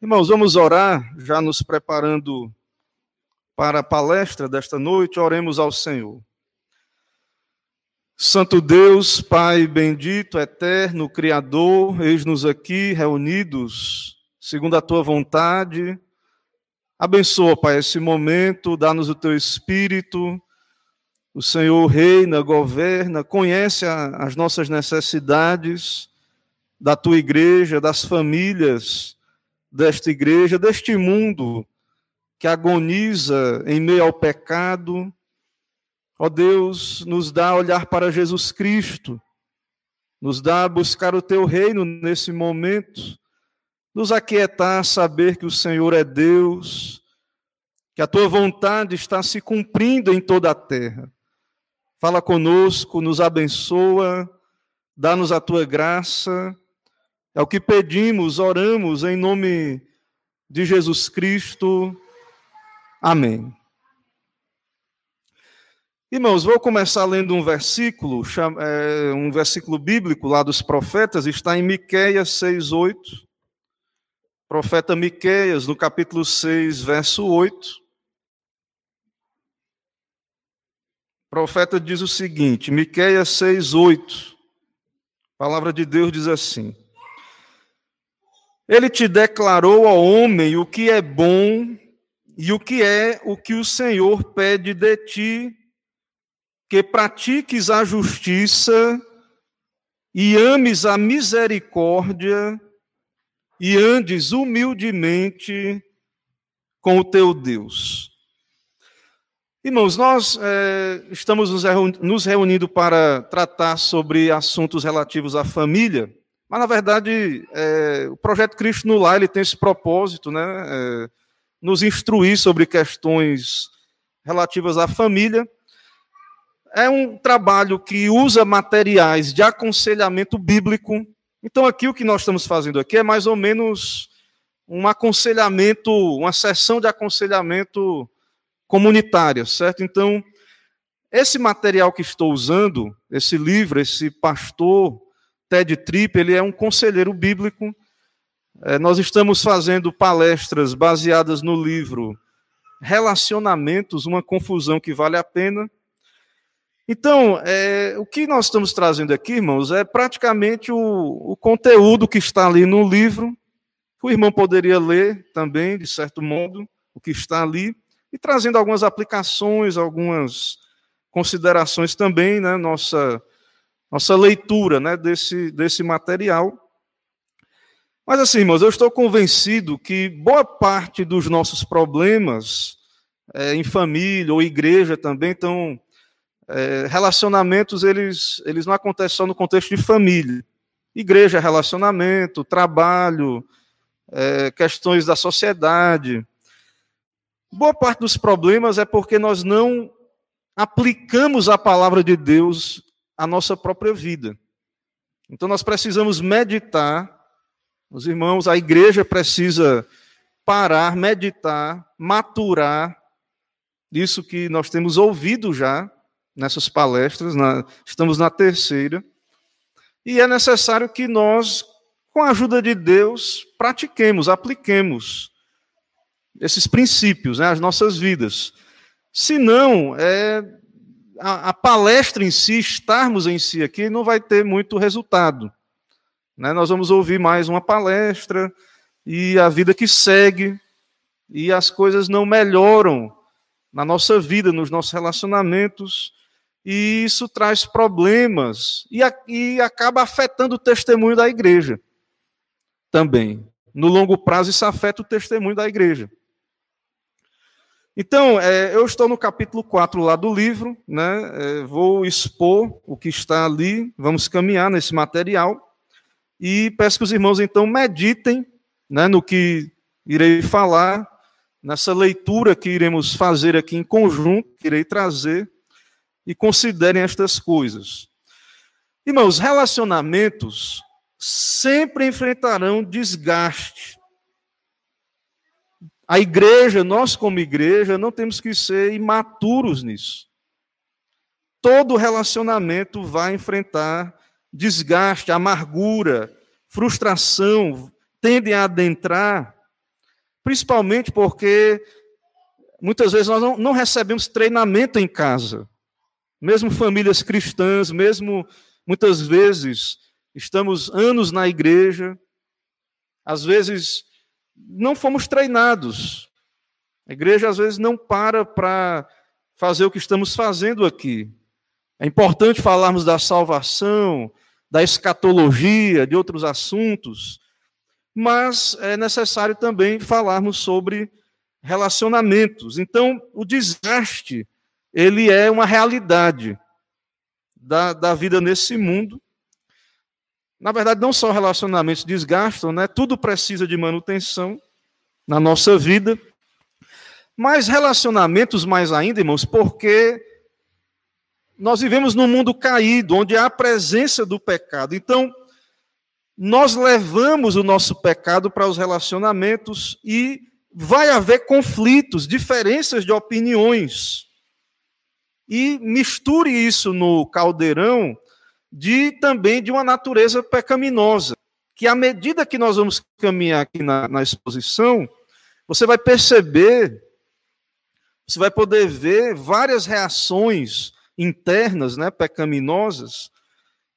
Irmãos, vamos orar, já nos preparando para a palestra desta noite, oremos ao Senhor. Santo Deus, Pai bendito, eterno, Criador, eis-nos aqui reunidos, segundo a tua vontade. Abençoa, Pai, esse momento, dá-nos o teu espírito. O Senhor reina, governa, conhece as nossas necessidades da tua igreja, das famílias desta igreja, deste mundo que agoniza em meio ao pecado. Ó Deus, nos dá a olhar para Jesus Cristo, nos dá a buscar o teu reino nesse momento, nos aquietar, saber que o Senhor é Deus, que a tua vontade está se cumprindo em toda a terra. Fala conosco, nos abençoa, dá-nos a tua graça é o que pedimos, oramos em nome de Jesus Cristo. Amém. Irmãos, vou começar lendo um versículo, é, um versículo bíblico lá dos profetas, está em Miqueias 6:8. Profeta Miqueias, no capítulo 6, verso 8. O profeta diz o seguinte, Miqueias 6:8. A palavra de Deus diz assim: ele te declarou ao homem o que é bom e o que é o que o Senhor pede de ti, que pratiques a justiça e ames a misericórdia e andes humildemente com o teu Deus. Irmãos, nós é, estamos nos reunindo para tratar sobre assuntos relativos à família. Mas, na verdade, é, o Projeto Cristo no Lar ele tem esse propósito, né? É, nos instruir sobre questões relativas à família. É um trabalho que usa materiais de aconselhamento bíblico. Então, aqui o que nós estamos fazendo aqui é mais ou menos um aconselhamento, uma sessão de aconselhamento comunitária, certo? Então, esse material que estou usando, esse livro, esse pastor Ted Tripp, ele é um conselheiro bíblico. É, nós estamos fazendo palestras baseadas no livro Relacionamentos, uma confusão que vale a pena. Então, é, o que nós estamos trazendo aqui, irmãos, é praticamente o, o conteúdo que está ali no livro. O irmão poderia ler também, de certo modo, o que está ali, e trazendo algumas aplicações, algumas considerações também, né, nossa nossa leitura né, desse, desse material. Mas assim, irmãos, eu estou convencido que boa parte dos nossos problemas é, em família ou igreja também estão. É, relacionamentos, eles, eles não acontecem só no contexto de família. Igreja é relacionamento, trabalho, é, questões da sociedade. Boa parte dos problemas é porque nós não aplicamos a palavra de Deus a nossa própria vida. Então nós precisamos meditar, os irmãos, a igreja precisa parar, meditar, maturar isso que nós temos ouvido já nessas palestras, na, estamos na terceira, e é necessário que nós, com a ajuda de Deus, pratiquemos, apliquemos esses princípios, né, as nossas vidas. Se não, é, a, a, palestra em si, estarmos em si aqui, não vai ter muito resultado. Né? Nós vamos ouvir mais uma palestra e a vida que segue, e as coisas não melhoram na nossa vida, nos nossos relacionamentos, e isso traz problemas e, a, e acaba afetando o testemunho da igreja também. No longo prazo, isso afeta o testemunho da igreja. Então, é, eu estou no capítulo 4 lá do livro, né, é, vou expor o que está ali, vamos caminhar nesse material, e peço que os irmãos então meditem né, no que irei falar, nessa leitura que iremos fazer aqui em conjunto, que irei trazer, e considerem estas coisas. Irmãos, relacionamentos sempre enfrentarão desgaste, a igreja, nós como igreja, não temos que ser imaturos nisso. Todo relacionamento vai enfrentar desgaste, amargura, frustração, tendem a adentrar principalmente porque muitas vezes nós não, não recebemos treinamento em casa. Mesmo famílias cristãs, mesmo muitas vezes estamos anos na igreja, às vezes não fomos treinados. A igreja às vezes não para para fazer o que estamos fazendo aqui. É importante falarmos da salvação, da escatologia, de outros assuntos, mas é necessário também falarmos sobre relacionamentos. Então, o desgaste, ele é uma realidade da, da vida nesse mundo. Na verdade, não só relacionamentos desgastam, né? tudo precisa de manutenção na nossa vida, mas relacionamentos mais ainda, irmãos, porque nós vivemos num mundo caído, onde há a presença do pecado. Então, nós levamos o nosso pecado para os relacionamentos e vai haver conflitos, diferenças de opiniões. E misture isso no caldeirão de também de uma natureza pecaminosa, que à medida que nós vamos caminhar aqui na, na exposição, você vai perceber, você vai poder ver várias reações internas, né, pecaminosas,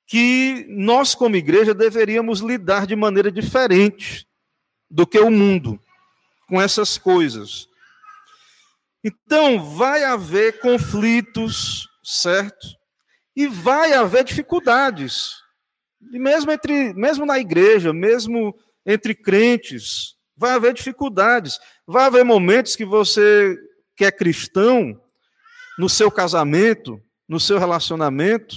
que nós, como igreja, deveríamos lidar de maneira diferente do que o mundo com essas coisas. Então, vai haver conflitos, certo? E vai haver dificuldades. E mesmo entre, mesmo na igreja, mesmo entre crentes, vai haver dificuldades. Vai haver momentos que você que é cristão, no seu casamento, no seu relacionamento,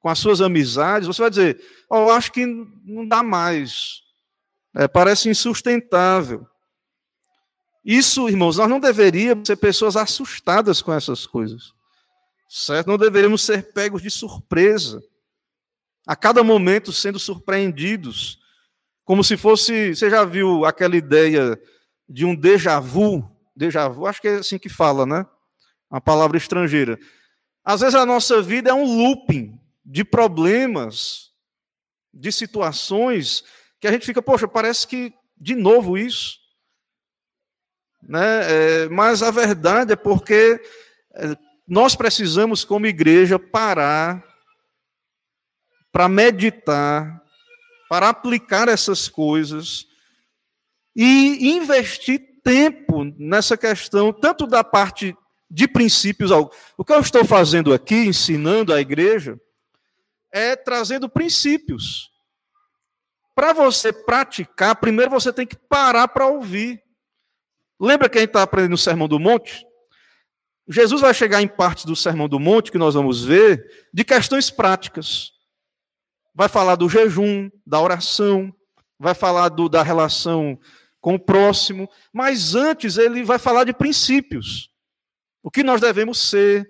com as suas amizades, você vai dizer: oh, acho que não dá mais. É, parece insustentável. Isso, irmãos, nós não deveríamos ser pessoas assustadas com essas coisas. Certo? Não deveríamos ser pegos de surpresa. A cada momento sendo surpreendidos. Como se fosse. Você já viu aquela ideia de um déjà vu? Déjà vu, acho que é assim que fala, né? Uma palavra estrangeira. Às vezes a nossa vida é um looping de problemas, de situações, que a gente fica, poxa, parece que de novo isso. Né? É, mas a verdade é porque é, nós precisamos, como igreja, parar para meditar, para aplicar essas coisas e investir tempo nessa questão, tanto da parte de princípios. O que eu estou fazendo aqui, ensinando a igreja, é trazendo princípios. Para você praticar, primeiro você tem que parar para ouvir. Lembra que a gente está aprendendo no Sermão do Monte? Jesus vai chegar em partes do Sermão do Monte, que nós vamos ver, de questões práticas. Vai falar do jejum, da oração, vai falar do, da relação com o próximo, mas antes ele vai falar de princípios o que nós devemos ser.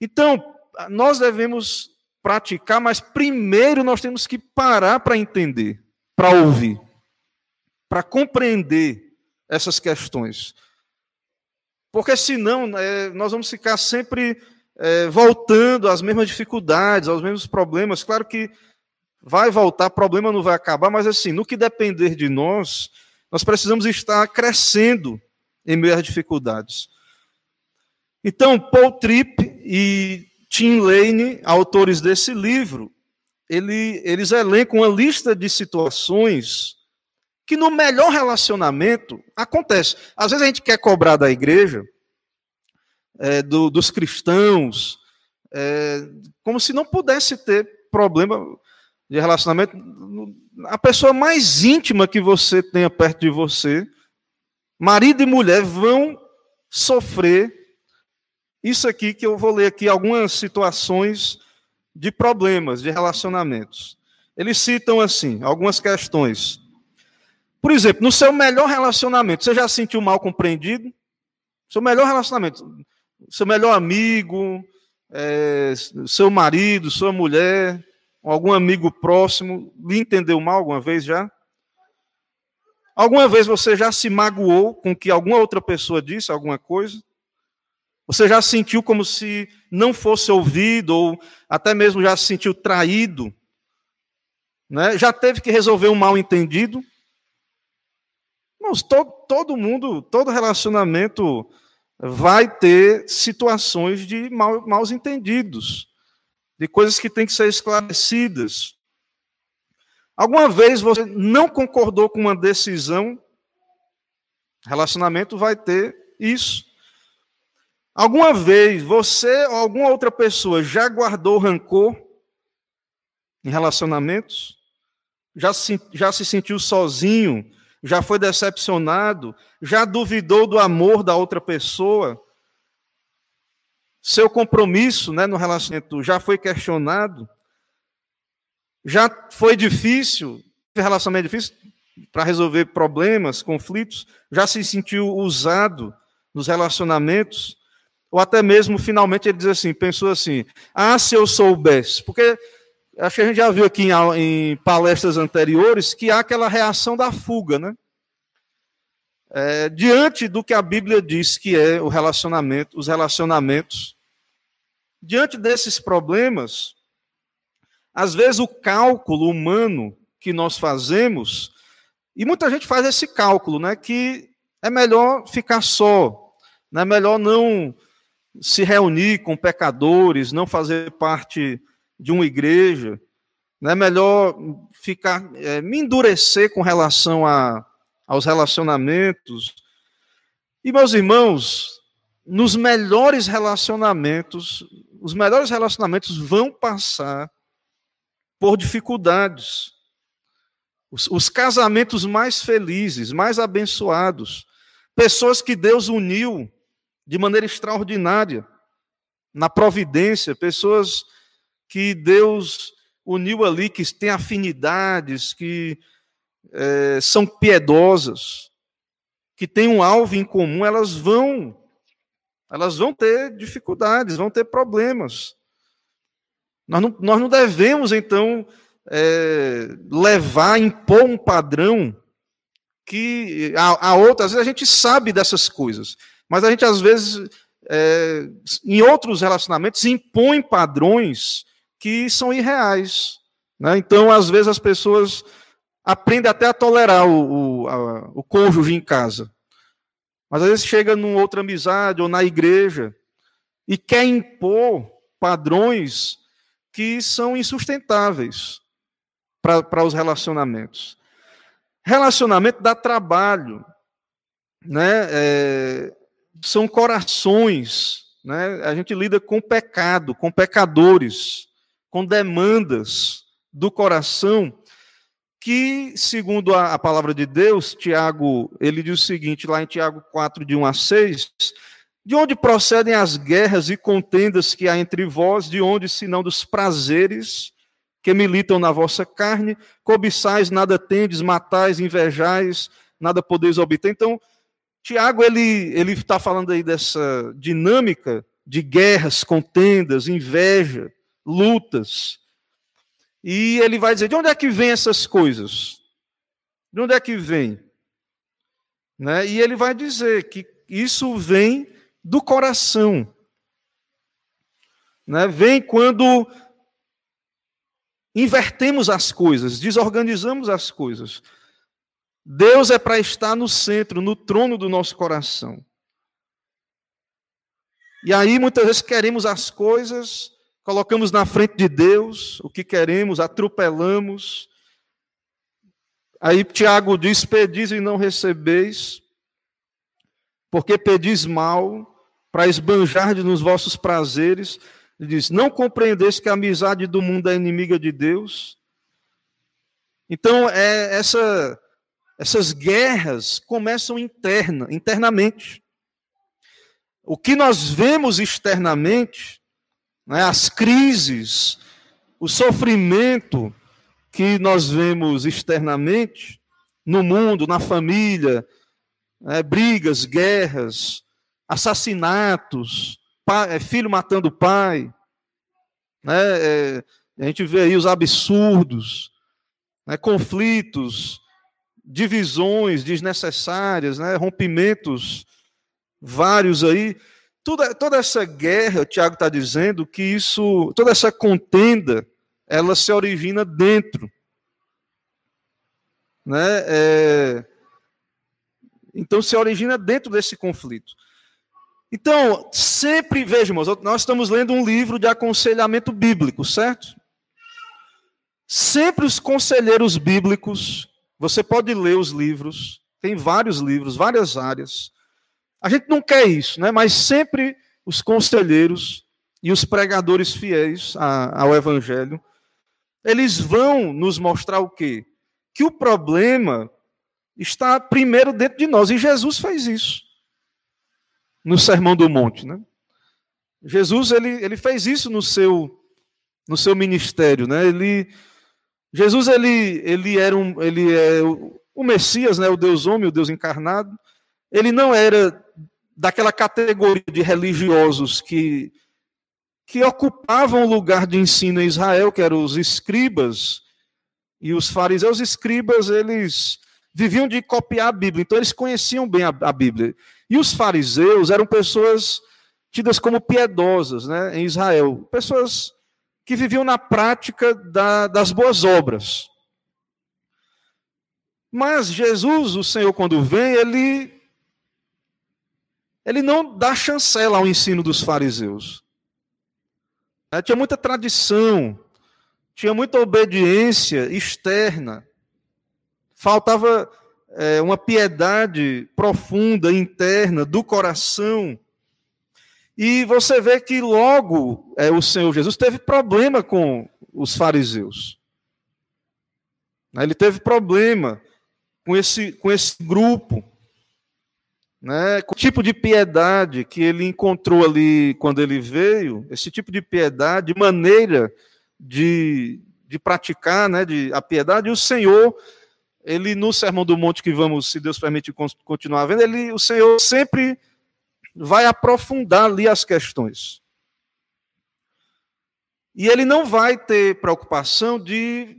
Então, nós devemos praticar, mas primeiro nós temos que parar para entender, para ouvir, para compreender essas questões. Porque senão é, nós vamos ficar sempre é, voltando às mesmas dificuldades, aos mesmos problemas. Claro que vai voltar, problema não vai acabar, mas assim, no que depender de nós, nós precisamos estar crescendo em meio às dificuldades. Então, Paul Tripp e Tim Lane, autores desse livro, ele, eles elencam uma lista de situações que no melhor relacionamento acontece. Às vezes a gente quer cobrar da igreja, é, do, dos cristãos, é, como se não pudesse ter problema de relacionamento. A pessoa mais íntima que você tenha perto de você, marido e mulher, vão sofrer isso aqui que eu vou ler aqui algumas situações de problemas de relacionamentos. Eles citam assim algumas questões. Por exemplo, no seu melhor relacionamento, você já se sentiu mal compreendido? Seu melhor relacionamento, seu melhor amigo, é, seu marido, sua mulher, algum amigo próximo, lhe entendeu mal alguma vez já? Alguma vez você já se magoou com que alguma outra pessoa disse alguma coisa? Você já sentiu como se não fosse ouvido, ou até mesmo já se sentiu traído? Né? Já teve que resolver um mal entendido? Irmãos, todo, todo mundo, todo relacionamento vai ter situações de mal, maus entendidos, de coisas que têm que ser esclarecidas. Alguma vez você não concordou com uma decisão, relacionamento vai ter isso. Alguma vez você ou alguma outra pessoa já guardou rancor em relacionamentos? Já se, já se sentiu sozinho? Já foi decepcionado? Já duvidou do amor da outra pessoa? Seu compromisso né, no relacionamento já foi questionado? Já foi difícil, relacionamento difícil para resolver problemas, conflitos? Já se sentiu usado nos relacionamentos? Ou até mesmo, finalmente, ele diz assim, pensou assim, ah, se eu soubesse. Porque acho que a gente já viu aqui em, em palestras anteriores que há aquela reação da fuga, né? É, diante do que a Bíblia diz que é o relacionamento, os relacionamentos, diante desses problemas, às vezes o cálculo humano que nós fazemos, e muita gente faz esse cálculo, né, que é melhor ficar só, é melhor não se reunir com pecadores, não fazer parte de uma igreja, é melhor ficar, é, me endurecer com relação a, aos relacionamentos. E, meus irmãos, nos melhores relacionamentos, os melhores relacionamentos vão passar por dificuldades. Os, os, casamentos mais felizes, mais abençoados, pessoas que Deus uniu de maneira extraordinária, na providência, pessoas que Deus uniu ali, que têm afinidades, que é, são piedosas, que têm um alvo em comum, elas vão, elas vão ter dificuldades, vão ter problemas. Nós não, nós não devemos, então, é, levar, impor um padrão que a, a outra, às vezes a gente sabe dessas coisas, mas a gente às vezes, é, em outros relacionamentos, impõe padrões que são irreais. Né? Então, às vezes, as pessoas aprendem até a tolerar o, o, a, o cônjuge em casa. Mas às vezes chega numa outra amizade ou na igreja e quer impor padrões que são insustentáveis para os relacionamentos. Relacionamento dá trabalho, né? É, são corações, né? A gente lida com pecado, com pecadores, com demandas do coração que, segundo a, a, palavra de Deus, Tiago, ele diz o seguinte, lá em Tiago 4, de 1 a 6, de onde procedem as guerras e contendas que há entre vós? De onde, senão dos prazeres que militam na vossa carne? Cobiçais, nada tendes, matais, invejais, nada podeis obter. Então, Tiago, ele ele está falando aí dessa dinâmica de guerras, contendas, inveja, lutas. E ele vai dizer, de onde é que vem essas coisas? De onde é que vem? Né? E ele vai dizer que isso vem do coração. Né? Vem quando invertemos as coisas, desorganizamos as coisas. Deus é para estar no centro, no trono do nosso coração. E aí muitas vezes queremos as coisas, colocamos na frente de Deus o que queremos, atropelamos. Aí Tiago diz: Pedis e não recebeis, porque pedis mal, para esbanjar nos vossos prazeres. Ele diz: Não compreendeis que a amizade do mundo é inimiga de Deus? Então, é, essa, essas guerras começam interna, internamente. O que nós vemos externamente, né, as crises, o sofrimento que nós vemos externamente, no mundo, na família, né, brigas, guerras, assassinatos, pai, é, filho matando pai. Né? É, a gente vê aí os absurdos, né? conflitos, divisões desnecessárias, né? rompimentos vários aí. Toda, toda essa guerra, o Tiago está dizendo que isso, toda essa contenda, ela se origina dentro. Né? É, Então se origina dentro desse conflito. Então, sempre, vejamos, nós estamos lendo um livro de aconselhamento bíblico, certo? Sempre os conselheiros bíblicos, você pode ler os livros, tem vários livros, várias áreas. A gente não quer isso, né? mas sempre os conselheiros e os pregadores fiéis ao Evangelho, eles vão nos mostrar o quê? Que o problema está primeiro dentro de nós. E Jesus fez isso no Sermão do Monte. Né? Jesus ele, ele fez isso no seu, no seu ministério. Né? Ele, Jesus ele, ele era um, ele é o Messias, né? o Deus homem, o Deus encarnado. Ele não era daquela categoria de religiosos que, que ocupavam o lugar de ensino em Israel, que eram os escribas e os fariseus. Os escribas, eles viviam de copiar a Bíblia, então eles conheciam bem a, a Bíblia. E os fariseus eram pessoas tidas como piedosas né, em Israel, pessoas que viviam na prática da, das boas obras. Mas Jesus, o Senhor, quando vem, ele, ele não dá chancela ao ensino dos fariseus. É, tinha muita tradição, tinha muita obediência externa. Faltava é, uma piedade profunda, interna, do coração. E você vê que logo é, o Senhor Jesus teve problema com os fariseus. Ele teve problema com esse, com esse grupo. Né, o tipo de piedade que ele encontrou ali quando ele veio, esse tipo de piedade, de maneira de, de praticar né, de, a piedade, e o Senhor ele no Sermão do Monte que vamos, se Deus permite, continuar vendo, ele, o Senhor sempre vai aprofundar ali as questões. E ele não vai ter preocupação de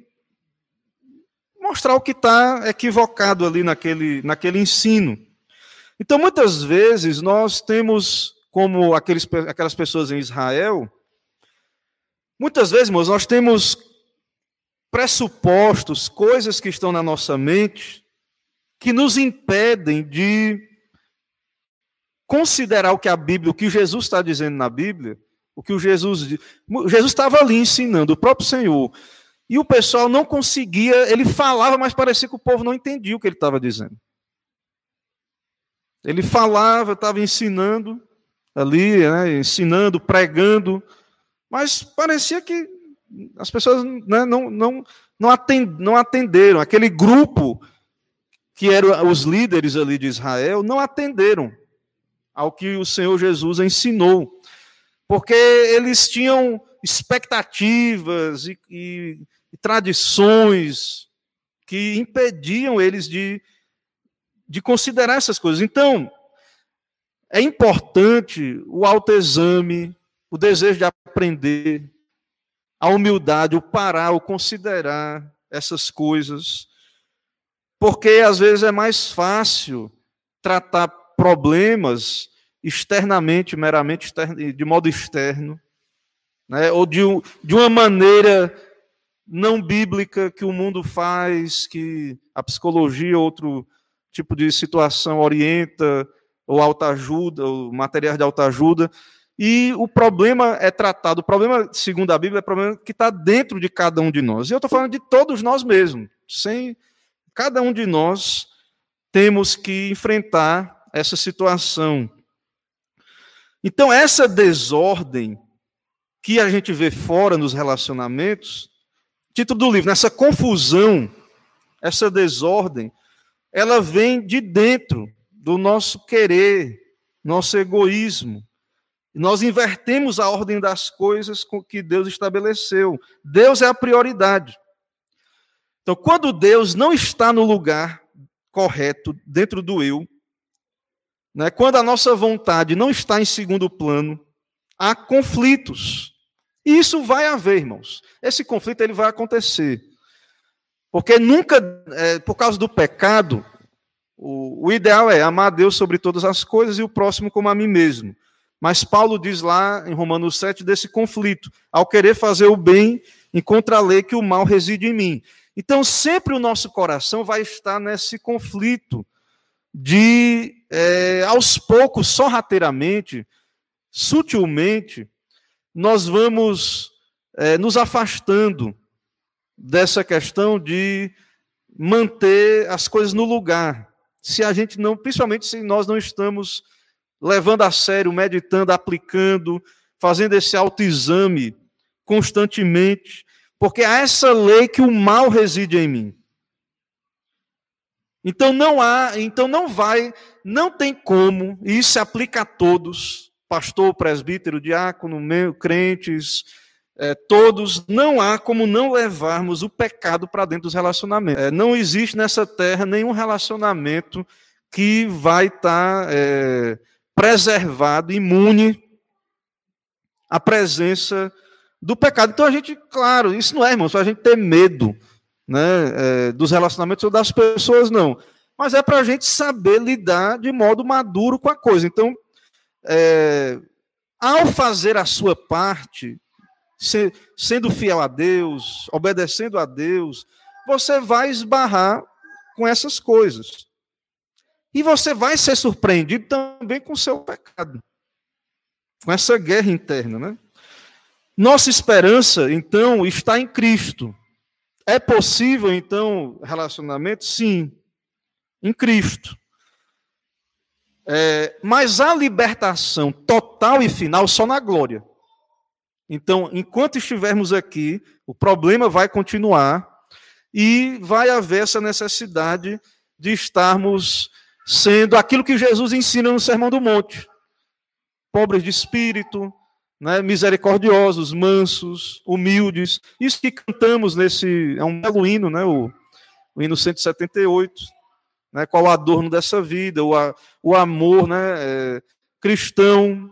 mostrar o que está equivocado ali naquele, naquele ensino. Então, muitas vezes, nós temos, como aqueles, aquelas pessoas em Israel, muitas vezes, irmãos, nós temos pressupostos, coisas que estão na nossa mente, que nos impedem de considerar o que a Bíblia, o que Jesus está dizendo na Bíblia, o que o Jesus Jesus estava ali ensinando, o próprio Senhor. E o pessoal não conseguia, ele falava, mas parecia que o povo não entendia o que ele estava dizendo. Ele falava, estava ensinando ali, né, ensinando, pregando, mas parecia que as pessoas né, não, não, não, atend, não atenderam. Aquele grupo que eram os líderes ali de Israel não atenderam ao que o Senhor Jesus ensinou, porque eles tinham expectativas e, e, e tradições que impediam eles de, de considerar essas coisas. Então, é importante o autoexame, o desejo de aprender, a humildade, o parar, o considerar essas coisas. Porque às vezes é mais fácil tratar problemas externamente, meramente de modo externo, né? ou de, de uma maneira não bíblica que o mundo faz, que a psicologia, outro tipo de situação orienta, ou autoajuda, ou materiais de autoajuda, e o problema é tratado, o problema, segundo a Bíblia, é o problema que está dentro de cada um de nós. E eu estou falando de todos nós mesmos. Sem cada um de nós temos que enfrentar essa situação. Então, essa desordem que a gente vê fora nos relacionamentos, título do livro, nessa confusão, essa desordem, ela vem de dentro do nosso querer, nosso egoísmo. Nós invertemos a ordem das coisas com que Deus estabeleceu. Deus é a prioridade. Então, quando Deus não está no lugar correto, dentro do eu, né, quando a nossa vontade não está em segundo plano, há conflitos. E isso vai haver, irmãos. Esse conflito ele vai acontecer. Porque nunca, é, por causa do pecado, o, o ideal é amar a Deus sobre todas as coisas e o próximo como a mim mesmo. Mas Paulo diz lá em Romanos 7 desse conflito, ao querer fazer o bem, encontra a lei que o mal reside em mim. Então, sempre o nosso coração vai estar nesse conflito de, é, aos poucos, sorrateiramente, sutilmente, nós vamos é, nos afastando dessa questão de manter as coisas no lugar. Se a gente não, principalmente se nós não estamos levando a sério, meditando, aplicando, fazendo esse autoexame constantemente, porque há essa lei que o mal reside em mim. Então não há, então não vai, não tem como, e isso se aplica a todos, pastor, presbítero, diácono, crentes, é, todos, não há como não levarmos o pecado para dentro dos relacionamentos. É, não existe nessa terra nenhum relacionamento que vai estar tá, é, preservado, imune à presença do pecado. Então a gente, claro, isso não é, irmão, só a gente ter medo né, é, dos relacionamentos ou das pessoas, não. Mas é para a gente saber lidar de modo maduro com a coisa. Então, é, ao fazer a sua parte, se, sendo fiel a Deus, obedecendo a Deus, você vai esbarrar com essas coisas. E você vai ser surpreendido também com o seu pecado, com essa guerra interna, né? Nossa esperança, então, está em Cristo. É possível, então, relacionamento? Sim, em Cristo. É, mas a libertação total e final só na glória. Então, enquanto estivermos aqui, o problema vai continuar e vai haver essa necessidade de estarmos sendo aquilo que Jesus ensina no Sermão do Monte: pobres de espírito, né, misericordiosos, mansos, humildes. Isso que cantamos nesse. É um belo hino, né, o, o hino 178 né, qual o adorno dessa vida, o, o amor né, é, cristão.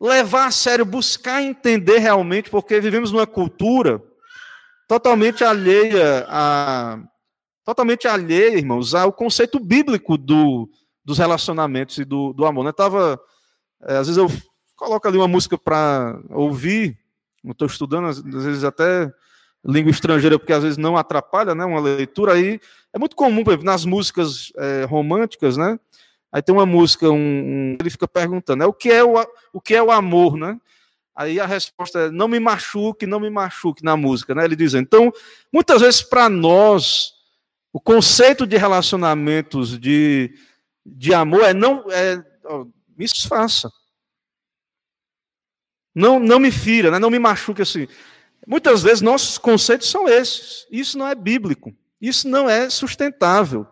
Levar a sério, buscar entender realmente, porque vivemos numa cultura totalmente alheia a. Totalmente alheia, irmãos, ao conceito bíblico do, dos relacionamentos e do, do amor. Né? Tava, é, às vezes eu coloco ali uma música para ouvir, não estou estudando, às vezes até língua estrangeira, porque às vezes não atrapalha né, uma leitura, aí é muito comum, por exemplo, nas músicas é, românticas, né? Aí tem uma música, um, um, ele fica perguntando, é o que é o, o que é o amor, né? Aí a resposta é não me machuque, não me machuque na música, né? Ele diz, então, muitas vezes para nós o conceito de relacionamentos de, de amor é não é, ó, me desfaça. Não, não me fira, né? não me machuque assim. Muitas vezes nossos conceitos são esses. Isso não é bíblico. Isso não é sustentável.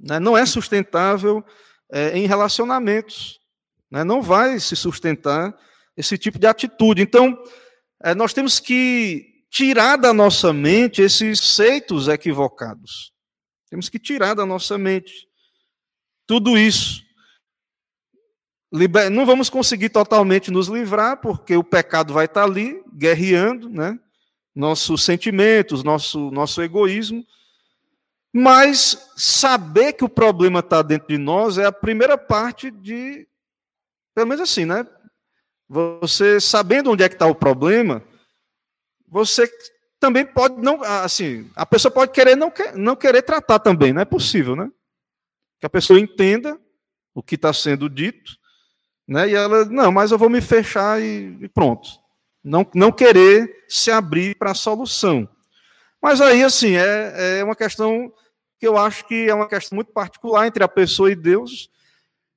Né? Não é sustentável é, em relacionamentos. Né? Não vai se sustentar esse tipo de atitude. Então, é, nós temos que tirar da nossa mente esses conceitos equivocados. Temos que tirar da nossa mente tudo isso. Liber... Não vamos conseguir totalmente nos livrar, porque o pecado vai estar ali, guerreando, né? nossos sentimentos, nosso, nosso egoísmo. Mas saber que o problema está dentro de nós é a primeira parte de. Pelo menos assim, né? Você sabendo onde é que está o problema, você também pode não. Assim, a pessoa pode querer não, não querer tratar também, não é possível, né? Que a pessoa entenda o que está sendo dito né? E ela, não, mas eu vou me fechar e, e pronto. Não, não querer se abrir para a solução. Mas aí, assim, é, é uma questão que eu acho que é uma questão muito particular entre a pessoa e Deus.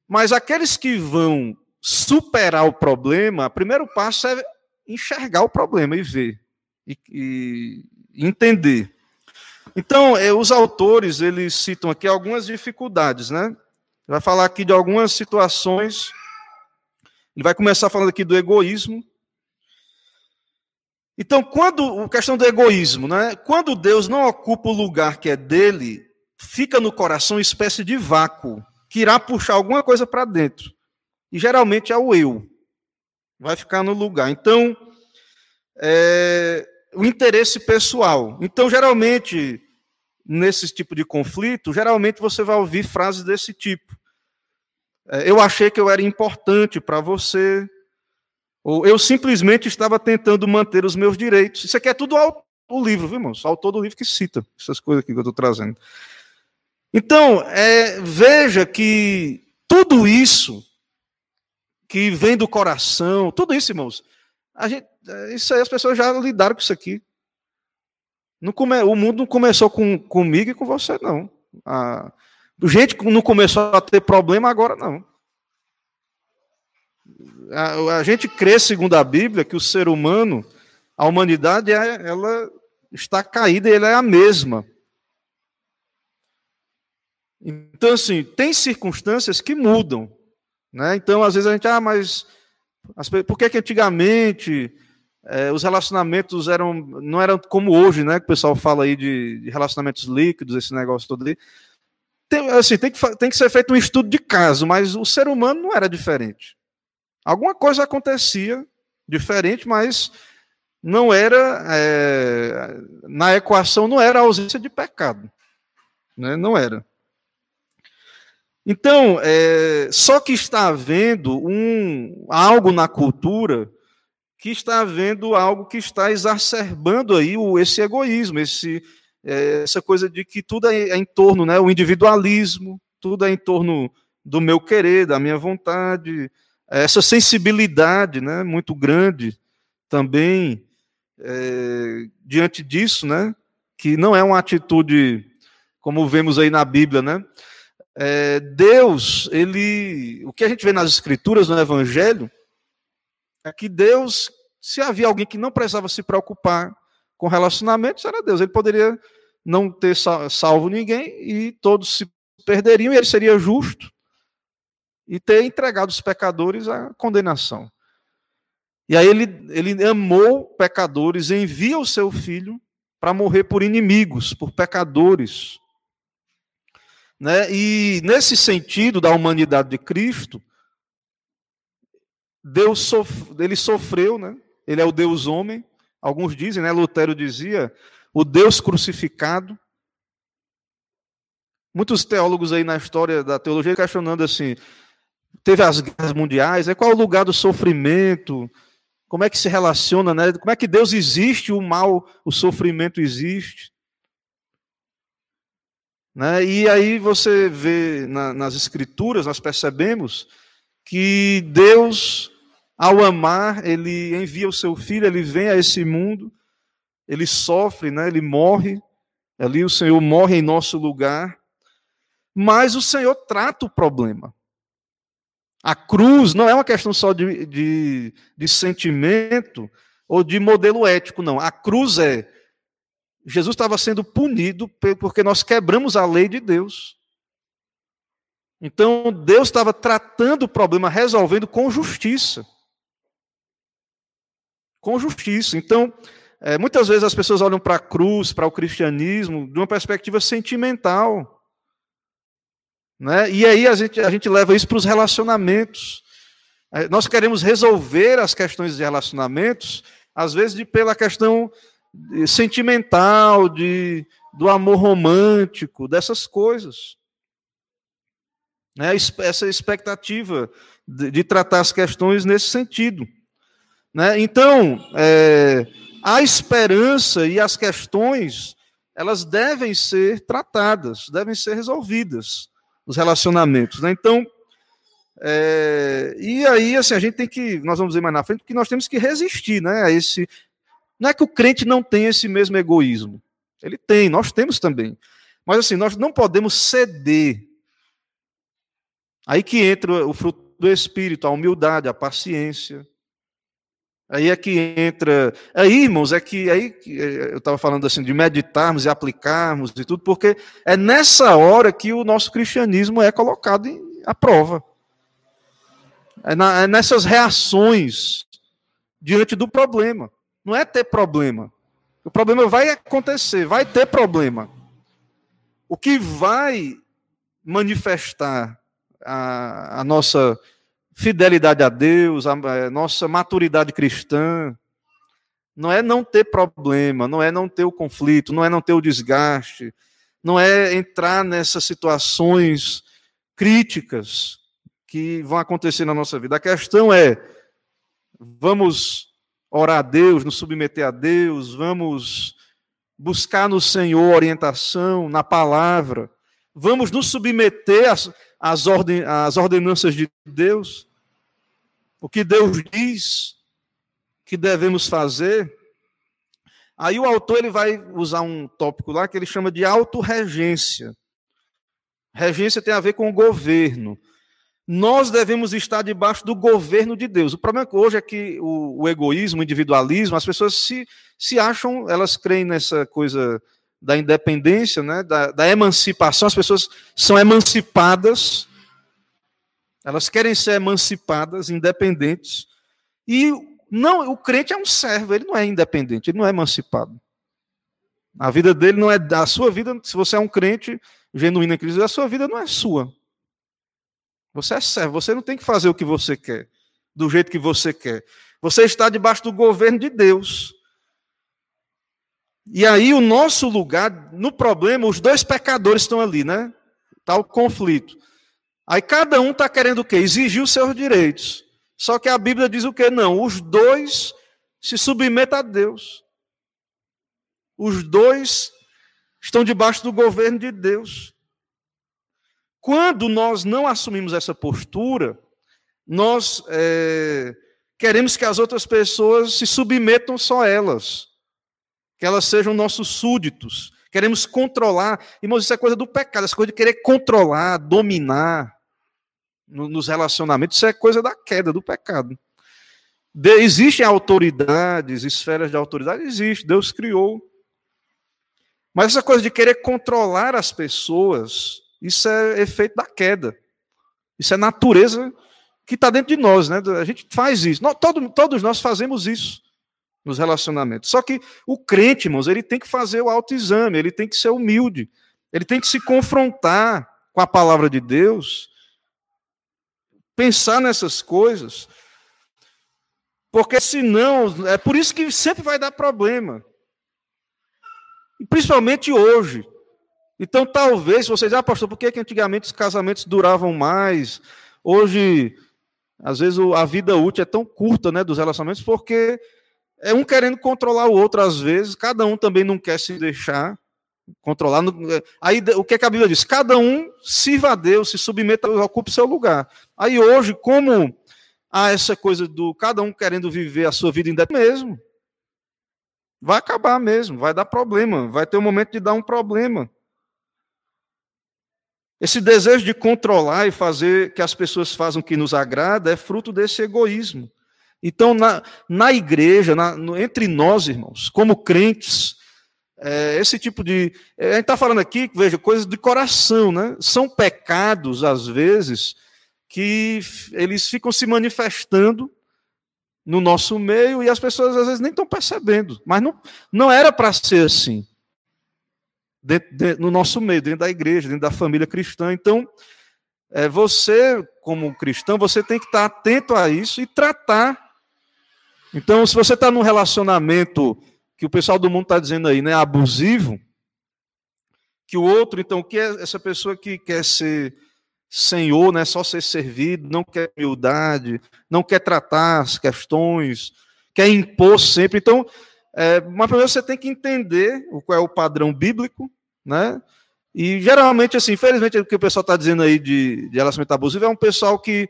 Mas aqueles que vão superar o problema, o primeiro passo é enxergar o problema e ver, e, e entender. Então, é, os autores, eles citam aqui algumas dificuldades, né? Vai falar aqui de algumas situações ele vai começar falando aqui do egoísmo. Então, quando a questão do egoísmo, né? Quando Deus não ocupa o lugar que é dele, fica no coração uma espécie de vácuo que irá puxar alguma coisa para dentro. E geralmente é o eu. Vai ficar no lugar. Então, é, o interesse pessoal. Então, geralmente, nesse tipo de conflito, geralmente você vai ouvir frases desse tipo. É, eu achei que eu era importante para você, ou eu simplesmente estava tentando manter os meus direitos. Isso aqui é tudo o livro, viu, irmãos? O autor do livro que cita essas coisas aqui que eu estou trazendo. Então, é, veja que tudo isso que vem do coração, tudo isso, irmãos, gente, é, isso aí as pessoas já lidaram com isso aqui. Não come, o mundo não começou com, comigo e com você, não. A, que não começou a ter problema, agora não. A, a, gente crê, segundo a Bíblia, que o ser humano, a humanidade, é, ela está caída e ela é a mesma. Então, assim, tem circunstâncias que mudam. Né? Então, às vezes a gente, ah, mas por que, que antigamente é, os relacionamentos eram não eram como hoje, né? Que o pessoal fala aí de, de relacionamentos líquidos, esse negócio todo ali. Tem, assim, tem que, tem que ser feito um estudo de caso, mas o ser humano não era diferente. Alguma coisa acontecia diferente, mas não era é, na equação não era a ausência de pecado, né? Não era. Então, é, só que está havendo um, algo na cultura que está havendo algo que está exacerbando aí o, esse egoísmo, esse, é, essa coisa de que tudo é, é em torno, né, o individualismo, tudo é em torno do meu querer, da minha vontade, essa sensibilidade né, muito grande também é, diante disso, né, que não é uma atitude como vemos aí na Bíblia, né, é, Deus, ele, o que a gente vê nas Escrituras, no Evangelho, é que Deus, se havia alguém que não precisava se preocupar com relacionamentos, era Deus. Ele poderia não ter salvo ninguém e todos se perderiam e ele seria justo e ter entregado os pecadores à condenação. E aí ele, ele amou pecadores, envia o seu filho para morrer por inimigos, por pecadores. Né? E nesse sentido da humanidade de Cristo, Deus sof... ele sofreu, né? ele é o Deus homem. Alguns dizem, né? Lutero dizia, o Deus crucificado. Muitos teólogos aí na história da teologia questionando assim, teve as guerras mundiais, é qual o lugar do sofrimento? Como é que se relaciona, né? Como é que Deus existe, o mal, o sofrimento existe? Né? E aí você vê na, nas escrituras, nós percebemos que Deus, ao amar, ele envia o seu filho, ele vem a esse mundo, ele sofre, né? ele morre, ali o Senhor morre em nosso lugar, mas o Senhor trata o problema. A cruz não é uma questão só de, de, de sentimento ou de modelo ético, não. A cruz é Jesus estava sendo punido porque nós quebramos a lei de Deus. Então, Deus estava tratando o problema, resolvendo com justiça. Com justiça. Então, é, muitas vezes as pessoas olham para a cruz, para o cristianismo, de uma perspectiva sentimental. Né? E aí a gente, a gente leva isso para os relacionamentos. É, nós queremos resolver as questões de relacionamentos, às vezes de, pela questão sentimental, de, do amor romântico, dessas coisas. Né? Essa expectativa de, de, tratar as questões nesse sentido. Né? Então, é, a esperança e as questões, elas devem ser tratadas, devem ser resolvidas, os relacionamentos. Né? Então, é, e aí, assim, a gente tem que, nós vamos ver mais na frente, que nós temos que resistir né, a esse não é que o crente não tem esse mesmo egoísmo. Ele tem, nós temos também. Mas assim, nós não podemos ceder. Aí que entra o fruto do Espírito, a humildade, a paciência. Aí é que entra. Aí, irmãos, é que aí é, eu estava falando assim de meditarmos e aplicarmos e tudo, porque é nessa hora que o nosso cristianismo é colocado à prova. É, na, é nessas reações diante do problema. Não é ter problema. O problema vai acontecer, vai ter problema. O que vai manifestar a, a nossa fidelidade a Deus, a, a nossa maturidade cristã, não é não ter problema, não é não ter o conflito, não é não ter o desgaste, não é entrar nessas situações críticas que vão acontecer na nossa vida. A questão é: vamos orar a Deus, nos submeter a Deus, vamos buscar no Senhor orientação, na palavra, Vamos nos submeter às, às, orden, às ordenanças de Deus? O que Deus diz que devemos fazer? Aí o autor ele vai usar um tópico lá que ele chama de autorregência. Regência tem a ver com o governo. Nós devemos estar debaixo do governo de Deus. O problema hoje é que o, o egoísmo, o individualismo, as pessoas se, se acham, elas creem nessa coisa da independência, né, da, da emancipação, as pessoas são emancipadas, elas querem ser emancipadas, independentes, e não, o crente é um servo, ele não é independente, ele não é emancipado. A vida dele não é a sua vida, se você é um crente genuíno em Cristo, a sua vida não é sua. Você é servo, você não tem que fazer o que você quer, do jeito que você quer. Você está debaixo do governo de Deus. E aí o nosso lugar, no problema, os dois pecadores estão ali, né? Está o conflito. Aí cada um está querendo o quê? Exigir os seus direitos. Só que a Bíblia diz o quê? Não, os dois se submetem a Deus. Os dois estão debaixo do governo de Deus. Quando nós não assumimos essa postura, nós é, queremos que as outras pessoas se submetam só elas, que elas sejam nossos súditos. Queremos controlar. Irmãos, isso é coisa do pecado, essa coisa de querer controlar, dominar nos relacionamentos, isso é coisa da queda, do pecado. De, existem autoridades, esferas de autoridade, existe, Deus criou. Mas essa coisa de querer controlar as pessoas, isso é efeito da queda. Isso é natureza que está dentro de nós, né? A gente faz isso. Nós, todo, todos nós fazemos isso nos relacionamentos. Só que o crente, irmãos, ele tem que fazer o autoexame, ele tem que ser humilde, ele tem que se confrontar com a palavra de Deus, pensar nessas coisas, porque senão, é por isso que sempre vai dar problema. Principalmente hoje. Então, talvez, vocês, ah, pastor, por que, que antigamente os casamentos duravam mais? Hoje, às vezes, a vida útil é tão curta né, dos relacionamentos, porque é um querendo controlar o outro, às vezes, cada um também não quer se deixar controlar. Aí, o que, é que a Bíblia diz? Cada um sirva a Deus, se submeta, ocupe seu lugar. Aí, hoje, como há essa coisa do cada um querendo viver a sua vida independente mesmo, vai acabar mesmo, vai dar problema, vai ter um momento de dar um problema. Esse desejo de controlar e fazer que as pessoas façam o que nos agrada é fruto desse egoísmo. Então, na, na igreja, na, no, entre nós, irmãos, como crentes, é, esse tipo de. É, a gente está falando aqui, veja, coisas de coração, né? São pecados, às vezes, que eles ficam se manifestando no nosso meio e as pessoas, às vezes, nem estão percebendo. Mas não, não era para ser assim dentro, dentro, no nosso meio, dentro da igreja, dentro da família cristã. Então, é, você, como cristão, você tem que estar atento a isso e tratar. Então, se você está num relacionamento que o pessoal do mundo está dizendo aí, né, abusivo, que o outro, então, o que é essa pessoa que quer ser senhor, né, só ser servido, não quer humildade, não quer tratar as questões, quer impor sempre. Então, é, mas primeiro você tem que entender qual é o padrão bíblico, né? E geralmente, assim, infelizmente, o que o pessoal está dizendo aí de, de relacionamento abusivo é um pessoal que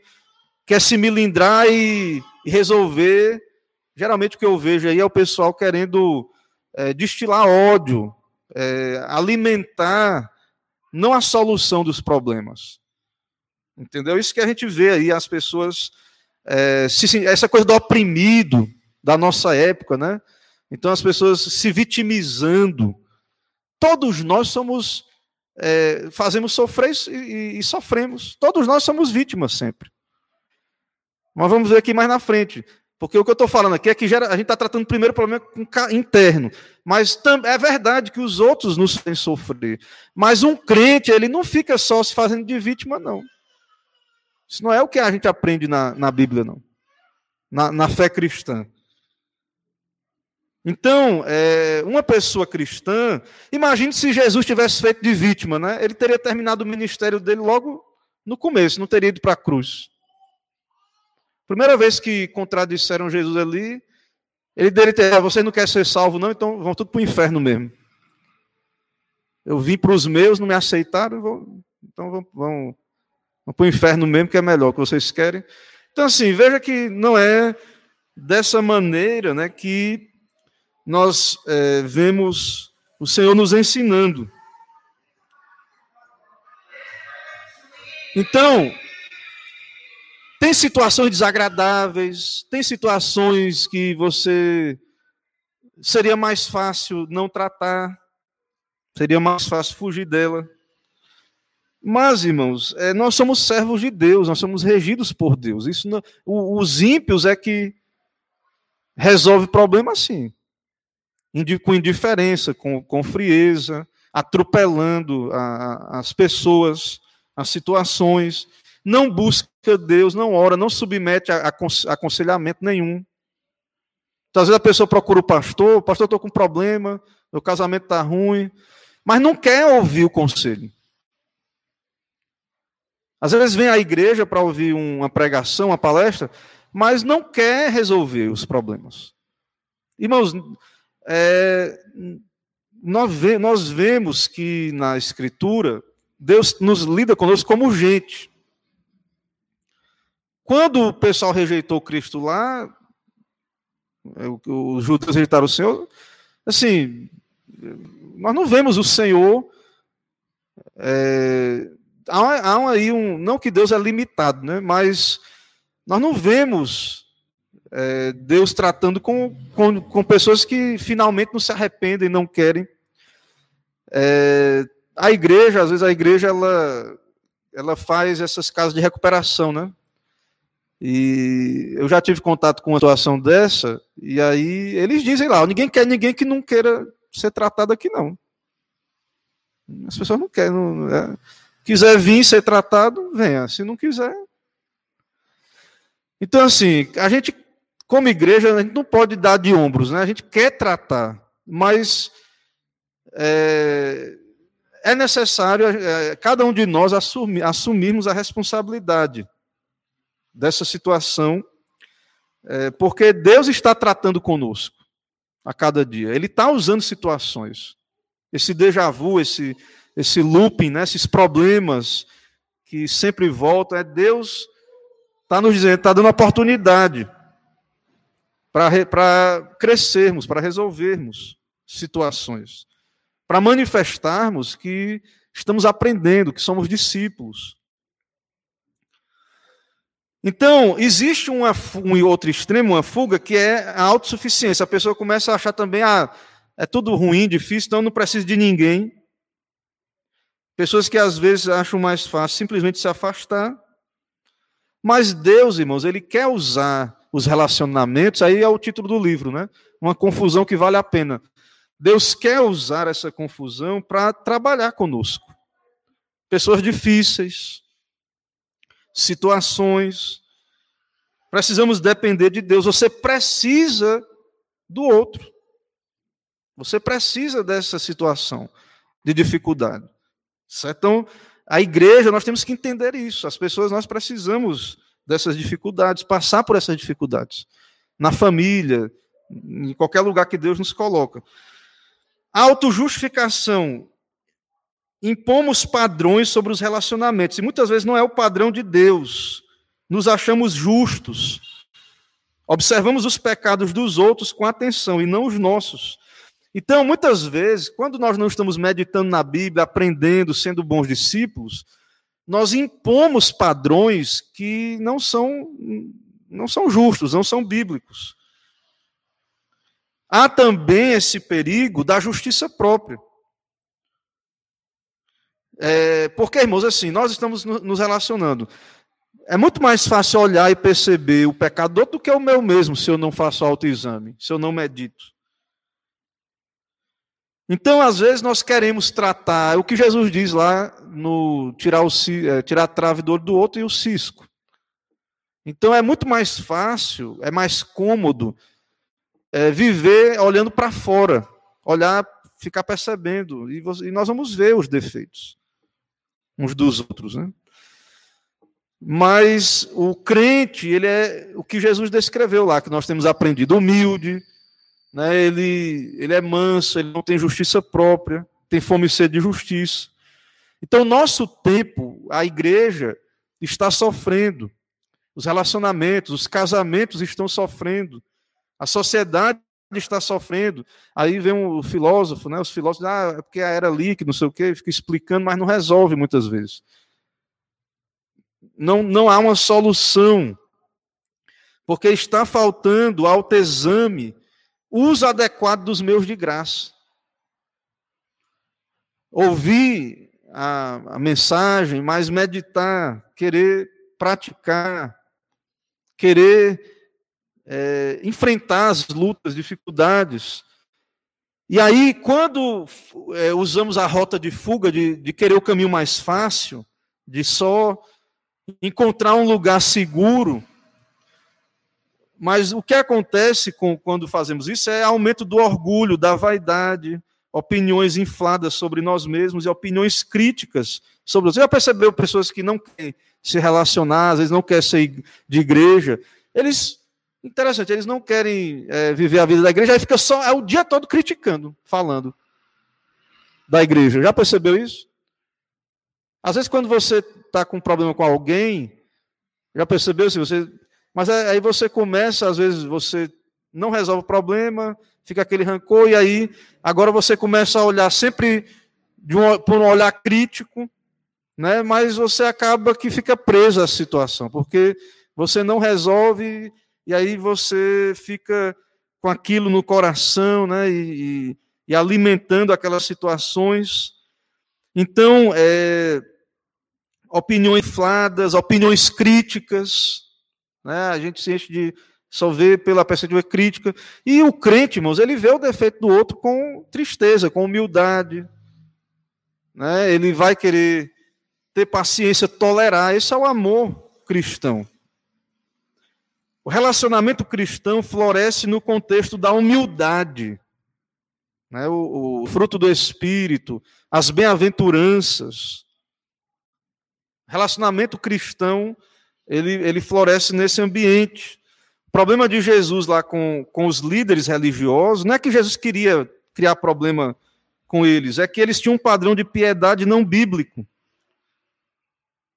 quer se milindrar e, e resolver. Geralmente o que eu vejo aí é o pessoal querendo é, destilar ódio, é, alimentar não a solução dos problemas. Entendeu? Isso que a gente vê aí, as pessoas. É, se, essa coisa do oprimido da nossa época, né? Então as pessoas se vitimizando. Todos nós somos, é, fazemos sofrer e, e, sofremos. Todos nós somos vítimas sempre. Mas vamos ver aqui mais na frente. Porque o que eu estou falando aqui é que gera, a gente está tratando primeiro o problema interno. Mas é verdade que os outros nos fazem sofrer. Mas um crente, ele não fica só se fazendo de vítima, não. Isso não é o que a gente aprende na, na Bíblia, não. Na, na fé cristã. Então, é, uma pessoa cristã, imagine se Jesus tivesse feito de vítima, né? Ele teria terminado o ministério dele logo no começo, não teria ido para a cruz. Primeira vez que contradisseram Jesus ali, ele deveria ter, ah, você não quer ser salvo, não, então vão tudo para o inferno mesmo. Eu vim para os meus, não me aceitaram, vou, então vamos, vamos, vamos para o inferno mesmo, que é melhor que vocês querem. Então, assim, veja que não é dessa maneira né, que nós é, vemos o Senhor nos ensinando. Então, tem situações desagradáveis, tem situações que você seria mais fácil não tratar, seria mais fácil fugir dela. Mas, irmãos, é, nós somos servos de Deus, nós somos regidos por Deus. Isso não, os ímpios é que resolve problema assim, com indiferença, com, com frieza, atropelando a, a, as pessoas, as situações, não busca Deus, não ora, não submete a, a aconselhamento nenhum. Então, às vezes a pessoa procura o pastor, pastor, estou com problema, meu casamento está ruim, mas não quer ouvir o conselho. Às vezes vem à igreja para ouvir uma pregação, uma palestra, mas não quer resolver os problemas. Irmãos, é, nós, ve nós vemos que na Escritura, Deus nos lida conosco como gente. Quando o pessoal rejeitou Cristo lá, é, os judeus rejeitaram o Senhor, assim, nós não vemos o Senhor é, há, há aí um. Não que Deus é limitado, né? mas nós não vemos é, Deus tratando com, com, com, pessoas que finalmente não se arrependem, não querem. É, a igreja, às vezes a igreja, ela, ela faz essas casas de recuperação, né? E eu já tive contato com uma situação dessa, e aí eles dizem lá, ninguém quer ninguém que não queira ser tratado aqui, não. As pessoas não querem. Não, é, Quiser vir ser tratado, venha. Se não quiser. Então, assim, a gente, como igreja, a gente não pode dar de ombros, né? A gente quer tratar, mas é, é necessário é, cada um de nós assumir, assumirmos a responsabilidade dessa situação, é, porque Deus está tratando conosco a cada dia. Ele está usando situações. Esse déjà vu, esse, esse looping, né, esses problemas que sempre voltam, é Deus está nos dizendo, está dando oportunidade para crescermos, para resolvermos situações, para manifestarmos que estamos aprendendo, que somos discípulos. Então, existe uma, um outro extremo, uma fuga, que é a autossuficiência. A pessoa começa a achar também, ah, é tudo ruim, difícil, então não preciso de ninguém. Pessoas que às vezes acham mais fácil simplesmente se afastar. Mas Deus, irmãos, Ele quer usar os relacionamentos, aí é o título do livro, né? Uma confusão que vale a pena. Deus quer usar essa confusão para trabalhar conosco. Pessoas difíceis, situações. Precisamos depender de Deus. Você precisa do outro. Você precisa dessa situação de dificuldade. Então, a igreja, nós temos que entender isso. As pessoas, nós precisamos dessas dificuldades, passar por essas dificuldades. Na família, em qualquer lugar que Deus nos coloca. A autojustificação. Impomos padrões sobre os relacionamentos. E muitas vezes não é o padrão de Deus. Nos achamos justos. Observamos os pecados dos outros com atenção e não os nossos. Então, muitas vezes, quando nós não estamos meditando na Bíblia, aprendendo, sendo bons discípulos, nós impomos padrões que não são não são justos, não são bíblicos. Há também esse perigo da justiça própria. É, porque, irmãos, assim, nós estamos nos relacionando. É muito mais fácil olhar e perceber o pecador do que o meu mesmo, se eu não faço autoexame, se eu não medito. Então, às vezes, nós queremos tratar o que Jesus diz lá no tirar, o, é, tirar a trave do olho do outro e o cisco. Então, é muito mais fácil, é mais cômodo é, viver olhando para fora, olhar, ficar percebendo, e, você, e, nós vamos ver os defeitos uns dos outros, né? Mas o crente, ele é o que Jesus descreveu lá, que nós temos aprendido, humilde, né? ele, ele é manso, ele não tem justiça própria, tem fome e sede de justiça. Então, nosso tempo, a igreja está sofrendo, os relacionamentos, os casamentos estão sofrendo, a sociedade está sofrendo. Aí vem o filósofo, né? Os filósofos, ah, é porque a era líquida, não sei o quê, fica explicando, mas não resolve muitas vezes. Não, não há uma solução, porque está faltando autoexame, uso adequado dos meios de graça. Ouvir a, a mensagem, mas meditar, querer praticar, querer é, enfrentar as lutas, dificuldades. E aí, quando é, usamos a rota de fuga, de, de querer o caminho mais fácil, de só encontrar um lugar seguro, mas o que acontece com, quando fazemos isso é aumento do orgulho, da vaidade, opiniões infladas sobre nós mesmos e opiniões críticas sobre. Você já percebeu pessoas que não querem se relacionar, às vezes não querem ser de igreja? Eles Interessante, eles não querem é, viver a vida da igreja, aí fica só é o dia todo criticando, falando da igreja. Já percebeu isso? Às vezes, quando você está com um problema com alguém, já percebeu se você. Mas aí você começa, às vezes, você não resolve o problema, fica aquele rancor, e aí agora você começa a olhar sempre um, por um olhar crítico, né? mas você acaba que fica preso à situação, porque você não resolve e aí você fica com aquilo no coração, né, e, e, e alimentando aquelas situações. Então, é, opiniões infladas, opiniões críticas, né, a gente se enche de só ver pela perspectiva crítica. E o crente, irmãos, ele vê o defeito do outro com tristeza, com humildade. Né? Ele vai querer ter paciência, tolerar. Esse é o amor cristão. O relacionamento cristão floresce no contexto da humildade, né? o, o fruto do Espírito, as bem-aventuranças. Relacionamento cristão, ele, ele floresce nesse ambiente. O problema de Jesus lá com, com os líderes religiosos, não é que Jesus queria criar problema com eles, é que eles tinham um padrão de piedade não bíblico.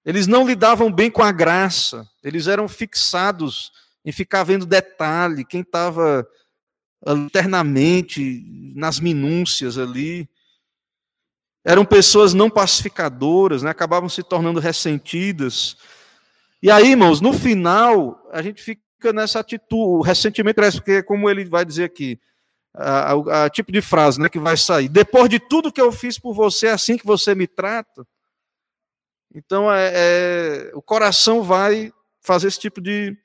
Eles não lidavam bem com a graça, eles eram fixados em ficar vendo detalhe, quem estava internamente nas minúcias ali. Eram pessoas não pacificadoras, né? acabavam se tornando ressentidas. E aí, irmãos, no final, a gente fica nessa atitude, o ressentimento cresce, porque, como ele vai dizer aqui, a, a, a, tipo de frase né, que vai sair: depois de tudo que eu fiz por você, é assim que você me trata. Então, é, é, o coração vai fazer esse tipo de,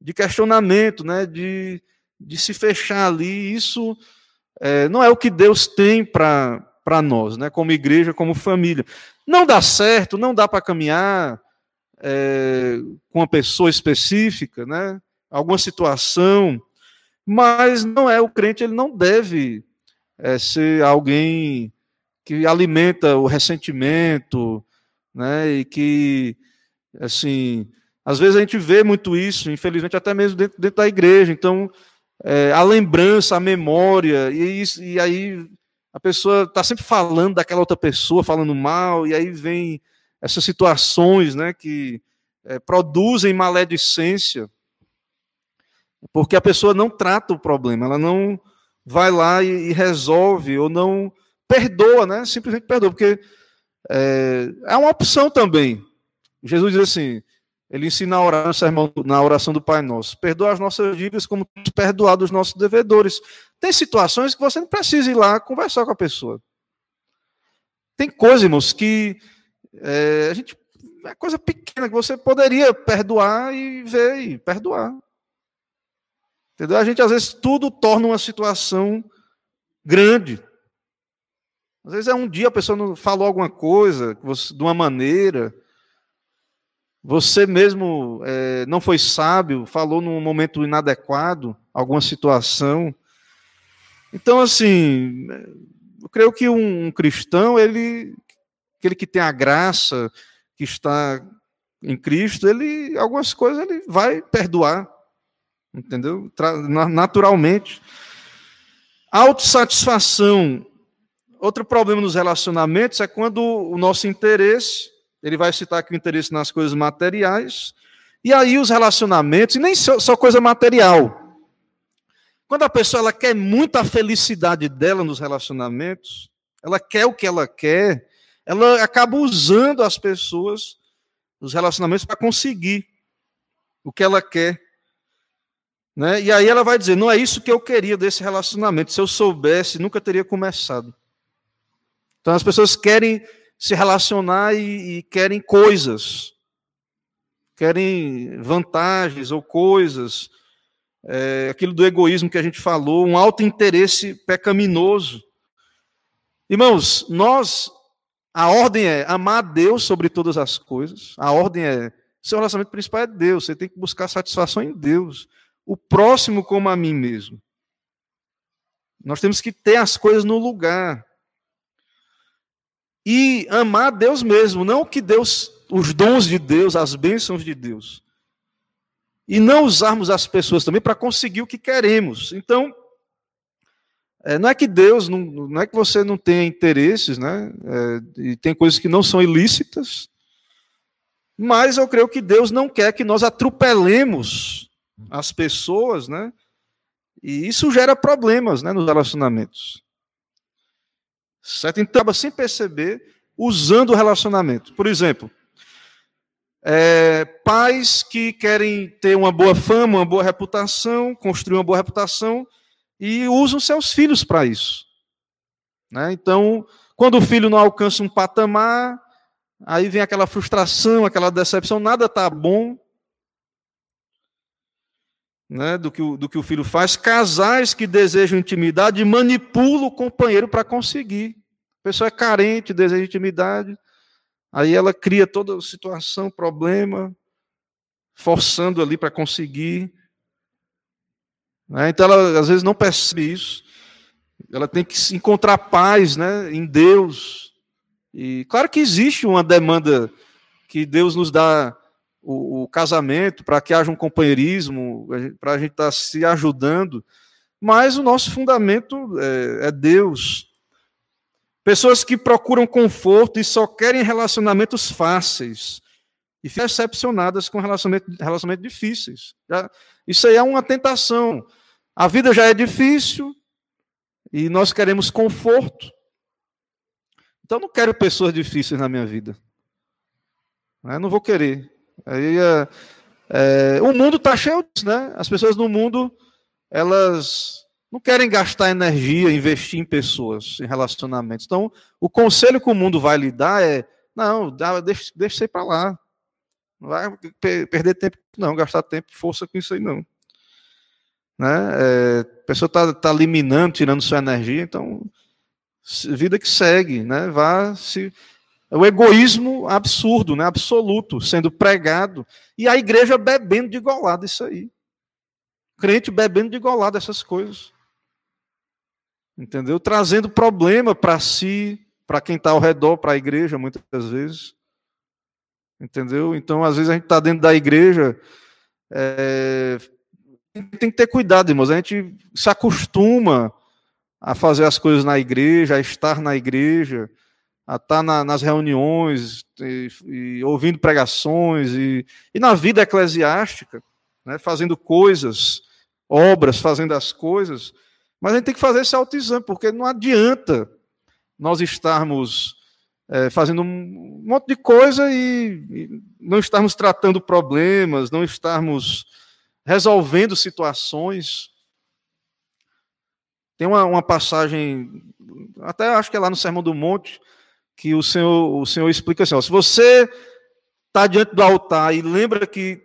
de questionamento, né, de, de se fechar ali. Isso é, não é o que Deus tem para nós, né, como igreja, como família. Não dá certo, não dá para caminhar é, com uma pessoa específica, né, alguma situação, mas não é o crente, ele não deve é, ser alguém que alimenta o ressentimento, né, e que assim às vezes a gente vê muito isso, infelizmente, até mesmo dentro, dentro da igreja. Então, é, a lembrança, a memória, e, e aí a pessoa está sempre falando daquela outra pessoa, falando mal, e aí vem essas situações né, que é, produzem maledicência, porque a pessoa não trata o problema, ela não vai lá e, e resolve, ou não perdoa, né? simplesmente perdoa, porque é, é uma opção também. Jesus diz assim: ele ensina a orar na oração do Pai Nosso. Perdoa as nossas dívidas como perdoar os nossos devedores. Tem situações que você não precisa ir lá conversar com a pessoa. Tem coisas, irmãos, que é, a gente é coisa pequena que você poderia perdoar e ver e perdoar. Entendeu? A gente às vezes tudo torna uma situação grande. Às vezes é um dia a pessoa não falou alguma coisa de uma maneira, você mesmo é, não foi sábio, falou num momento inadequado, alguma situação. Então, assim, eu creio que um, um cristão, ele, aquele que tem a graça, que está em Cristo, ele algumas coisas ele vai perdoar, entendeu? Naturalmente. Autossatisfação outro problema nos relacionamentos é quando o nosso interesse, ele vai citar aqui o interesse nas coisas materiais, e aí os relacionamentos, e nem só, só coisa material. Quando a pessoa ela quer muito a felicidade dela nos relacionamentos, ela quer o que ela quer, ela acaba usando as pessoas, os relacionamentos, para conseguir o que ela quer. Né? E aí ela vai dizer: não é isso que eu queria desse relacionamento. Se eu soubesse, nunca teria começado. Então as pessoas querem se relacionar e, e querem coisas, querem vantagens ou coisas, é, aquilo do egoísmo que a gente falou, um alto interesse pecaminoso. Irmãos, nós, a ordem é amar a Deus sobre todas as coisas, a ordem é, seu relacionamento principal é Deus, você tem que buscar satisfação em Deus o próximo como a mim mesmo. Nós temos que ter as coisas no lugar. E amar Deus mesmo, não que Deus, os dons de Deus, as bênçãos de Deus. E não usarmos as pessoas também para conseguir o que queremos. Então, é, não é que Deus, não, não é que você não tenha interesses, né? É, e tem coisas que não são ilícitas, mas eu creio que Deus não quer que nós atropelemos as pessoas, né? E isso gera problemas né, nos relacionamentos. Certo? Então, acaba sem perceber, usando o relacionamento. Por exemplo, é, pais que querem ter uma boa fama, uma boa reputação, construir uma boa reputação, e usam seus filhos para isso. Né? Então, quando o filho não alcança um patamar, aí vem aquela frustração, aquela decepção, nada está bom, né, do, que o, do que o filho faz, casais que desejam intimidade manipulam o companheiro para conseguir. A pessoa é carente, deseja intimidade, aí ela cria toda situação, problema, forçando ali para conseguir. Né, então ela às vezes não percebe isso. Ela tem que encontrar paz né, em Deus. E claro que existe uma demanda que Deus nos dá o, o casamento, para que haja um companheirismo, para a gente estar tá se ajudando, mas o nosso fundamento é, é Deus. Pessoas que procuram conforto e só querem relacionamentos fáceis e ficam decepcionadas com relacionamentos relacionamento difíceis. Já, isso aí é uma tentação. A vida já é difícil e nós queremos conforto. Então, não quero pessoas difíceis na minha vida. Eu não vou querer. Aí, é, é, o mundo está cheio disso, né? As pessoas no mundo, elas não querem gastar energia, investir em pessoas, em relacionamentos. Então, o conselho que o mundo vai lhe dar é: não, deixa, deixa isso para lá. Não vai perder tempo, não, gastar tempo, força com isso aí, não. Né? É, a pessoa está tá eliminando, tirando sua energia, então, vida que segue, né? Vá se o egoísmo absurdo, né, absoluto, sendo pregado. E a igreja bebendo de golado isso aí. Crente bebendo de golado essas coisas. Entendeu? Trazendo problema para si, para quem está ao redor, para a igreja, muitas vezes. Entendeu? Então, às vezes, a gente está dentro da igreja. É... Tem que ter cuidado, irmãos. A gente se acostuma a fazer as coisas na igreja, a estar na igreja a estar tá na, nas reuniões, e, e, ouvindo pregações, e, e na vida eclesiástica, né, fazendo coisas, obras, fazendo as coisas, mas a gente tem que fazer esse autoexame, porque não adianta nós estarmos é, fazendo um monte de coisa e, e não estarmos tratando problemas, não estarmos resolvendo situações. Tem uma, uma passagem, até acho que é lá no Sermão do Monte, que o Senhor, o Senhor explica assim: ó, se você está diante do altar e lembra que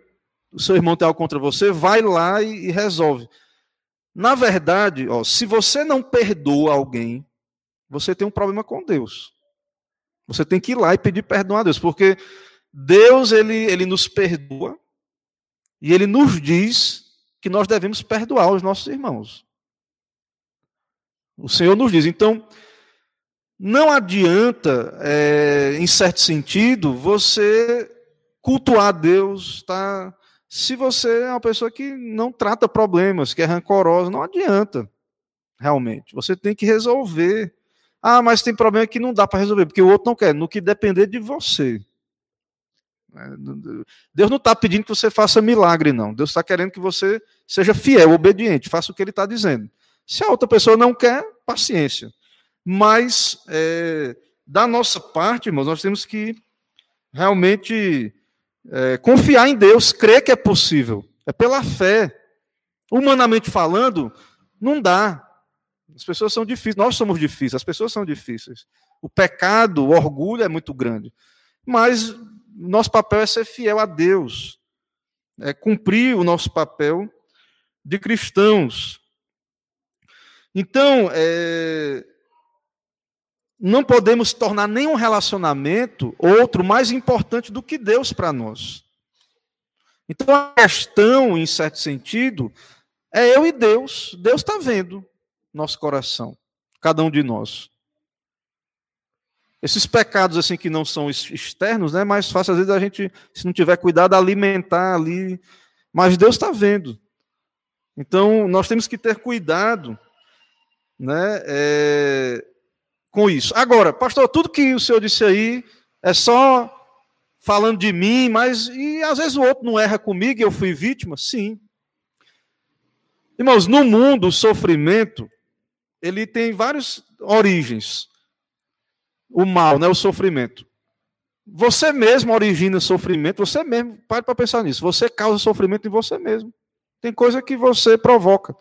o seu irmão tem algo contra você, vai lá e, e resolve. Na verdade, ó, se você não perdoa alguém, você tem um problema com Deus. Você tem que ir lá e pedir perdão a Deus, porque Deus ele, ele nos perdoa e ele nos diz que nós devemos perdoar os nossos irmãos. O Senhor nos diz. Então, não adianta, é, em certo sentido, você cultuar Deus, tá? Se você é uma pessoa que não trata problemas, que é rancorosa, não adianta, realmente. Você tem que resolver Ah, mas tem problema que não dá para resolver, porque o outro não quer. No que depender de você. É, Deus não está pedindo que você faça milagre, não. Deus está querendo que você seja fiel, obediente, faça o que Ele está dizendo. Se a outra pessoa não quer, paciência. Mas, é, da nossa parte, irmãos, nós temos que realmente é, confiar em Deus, crer que é possível. É pela fé. Humanamente falando, não dá. As pessoas são difíceis, nós somos difíceis, as pessoas são difíceis. O pecado, o orgulho é muito grande. Mas nosso papel é ser fiel a Deus, é cumprir o nosso papel de cristãos. Então, é, não podemos tornar nenhum relacionamento outro mais importante do que Deus para nós. Então, a questão, em certo sentido, é eu e Deus. Deus está vendo nosso coração, cada um de nós. Esses pecados assim que não são externos, né? Mais fácil às vezes a gente, se não tiver cuidado, alimentar ali. Mas Deus está vendo. Então nós temos que ter cuidado, né? É, com isso. Agora, pastor, tudo que o senhor disse aí é só falando de mim, mas e às vezes o outro não erra comigo e eu fui vítima? Sim. Irmãos, no mundo o sofrimento ele tem várias origens. O mal, né, o sofrimento. Você mesmo origina sofrimento, você mesmo, pare para pensar nisso. Você causa sofrimento em você mesmo. Tem coisa que você provoca.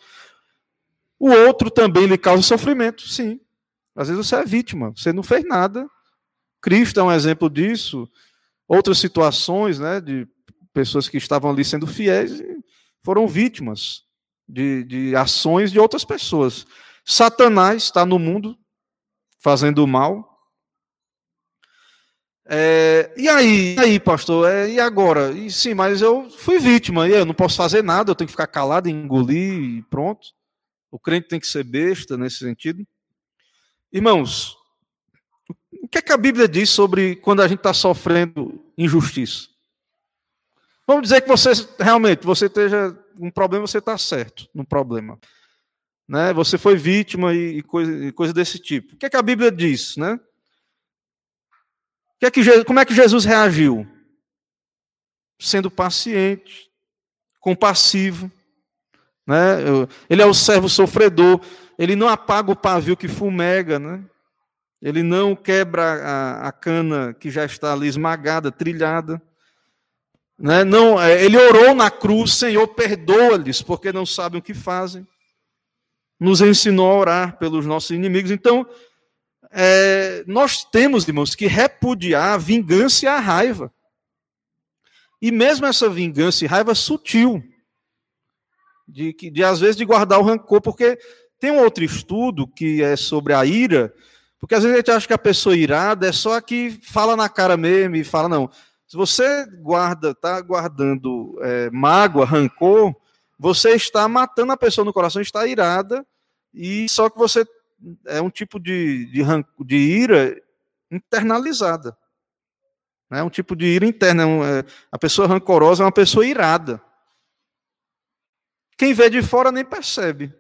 O outro também lhe causa sofrimento, sim. Às vezes você é vítima, você não fez nada. Cristo é um exemplo disso. Outras situações, né, de pessoas que estavam ali sendo fiéis foram vítimas de, de ações de outras pessoas. Satanás está no mundo fazendo mal. É, e aí, e aí, pastor? É, e agora? E, sim, mas eu fui vítima, e eu não posso fazer nada, eu tenho que ficar calado, engolir e pronto. O crente tem que ser besta nesse sentido. Irmãos, o que é que a Bíblia diz sobre quando a gente está sofrendo injustiça? Vamos dizer que você realmente você esteja um problema, você está certo no problema né? Você foi vítima e, coisa, e coisa desse tipo. O que é que a Bíblia diz, né? Que é que, como é que Jesus reagiu? Sendo paciente, compassivo, né? Ele é o servo sofredor, ele não apaga o pavio que fumega, né? Ele não quebra a, a cana que já está ali esmagada, trilhada. Né? Não, é, ele orou na cruz, Senhor, perdoa-lhes, porque não sabem o que fazem nos ensinou a orar pelos nossos inimigos. Então, é, nós temos, irmãos, que repudiar a vingança e a raiva. E mesmo essa vingança e raiva sutil, de, de, de às vezes de guardar o rancor, porque tem um outro estudo que é sobre a ira, porque às vezes a gente acha que a pessoa irada é só a que fala na cara mesmo e fala, não. Se você guarda, está guardando é, mágoa, rancor, você está matando a pessoa no coração, está irada, e só que você é um tipo de, de, de ira internalizada. É um tipo de ira interna. É, é, a pessoa rancorosa é uma pessoa irada. Quem vê de fora nem percebe.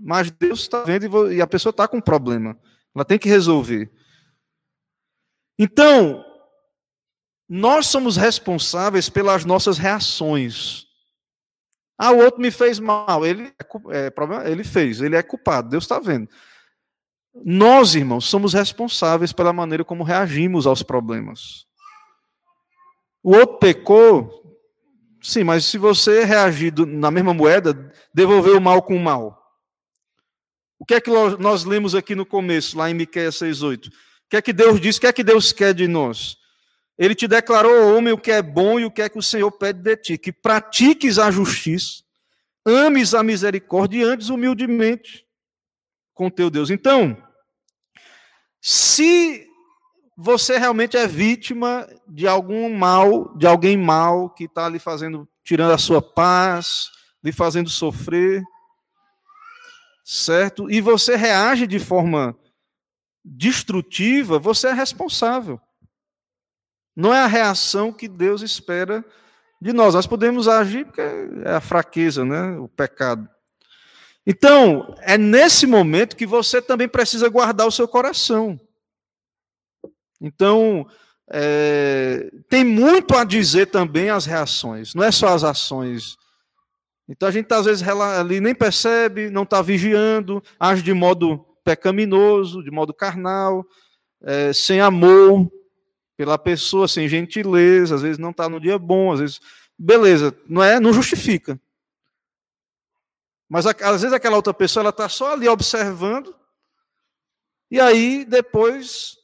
Mas Deus está vendo e a pessoa está com um problema. Ela tem que resolver. Então, nós somos responsáveis pelas nossas reações. Ah, o outro me fez mal. Ele, é, problema, ele fez, ele é culpado, Deus está vendo. Nós, irmãos, somos responsáveis pela maneira como reagimos aos problemas. O outro pecou, sim, mas se você reagir na mesma moeda, devolver o mal com o mal. O que é que nós lemos aqui no começo, lá em Miqueias 6,8? O que é que Deus diz? O que é que Deus quer de nós? Ele te declarou, homem, o que é bom e o que é que o Senhor pede de ti, que pratiques a justiça, ames a misericórdia e andes humildemente com teu Deus. Então, se você realmente é vítima de algum mal, de alguém mal que está lhe fazendo, tirando a sua paz, lhe fazendo sofrer, certo? E você reage de forma destrutiva, você é responsável. Não é a reação que Deus espera de nós. Nós podemos agir porque é a fraqueza, né? o pecado. Então, é nesse momento que você também precisa guardar o seu coração. Então, é, tem muito a dizer também as reações, não é só as ações. Então a gente às vezes ali nem percebe, não está vigiando, age de modo pecaminoso, de modo carnal, é, sem amor pela pessoa, sem gentileza, às vezes não está no dia bom, às vezes, beleza, não é, não justifica. Mas às vezes aquela outra pessoa ela está só ali observando e aí depois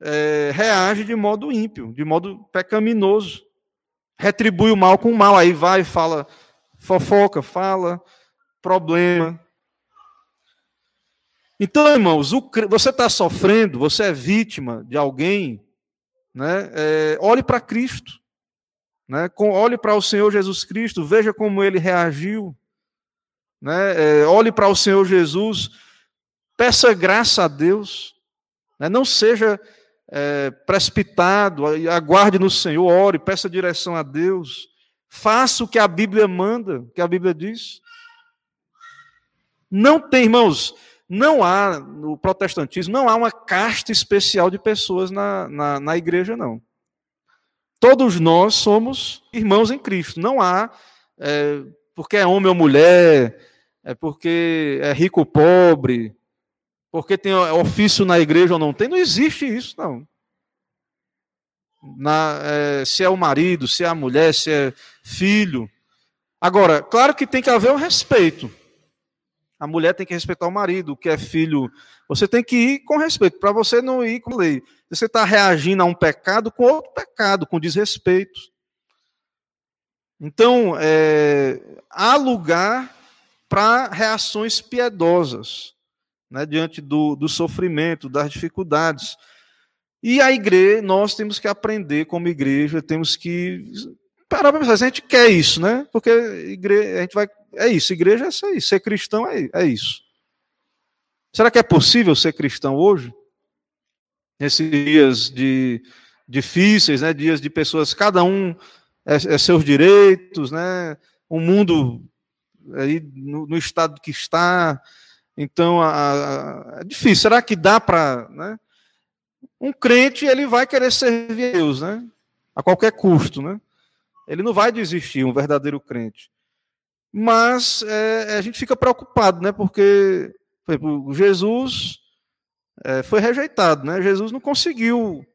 é, reage de modo ímpio, de modo pecaminoso, retribui o mal com o mal, aí vai e fala fofoca, fala problema. Então, irmãos, você está sofrendo, você é vítima de alguém, né? É, olhe para Cristo, né? Com, olhe para o Senhor Jesus Cristo, veja como ele reagiu, né? É, olhe para o Senhor Jesus, peça graça a Deus, né? não seja é, precipitado, aguarde no Senhor, ore, peça direção a Deus, faça o que a Bíblia manda, o que a Bíblia diz. Não tem, irmãos, não há, no protestantismo, não há uma casta especial de pessoas na, na, na igreja, não. Todos nós somos irmãos em Cristo. Não há, é, porque é homem ou mulher, é porque é rico ou pobre, porque tem ofício na igreja ou não tem, não existe isso, não. Na, é, se é o marido, se é a mulher, se é filho. Agora, claro que tem que haver um respeito. A mulher tem que respeitar o marido, o que é filho. Você tem que ir com respeito, para você não ir com lei. Você está reagindo a um pecado com outro pecado, com desrespeito. Então, é, há lugar para reações piedosas né, diante do, do sofrimento, das dificuldades. E a igreja, nós temos que aprender como igreja, temos que parar para pensar, a gente quer isso, né? Porque igreja, a gente vai, é isso, igreja é isso aí, ser cristão é, é isso. Será que é possível ser cristão hoje? Nesses dias de, difíceis, né? Dias de pessoas, cada um é, é seus direitos, né? O mundo aí no, no estado que está, então, a, a, é difícil. Será que dá para. Né? Um crente, ele vai querer servir a Deus, né? A qualquer custo, né? Ele não vai desistir, um verdadeiro crente. Mas é, a gente fica preocupado, né? Porque, por exemplo, Jesus é, foi rejeitado, né? Jesus não conseguiu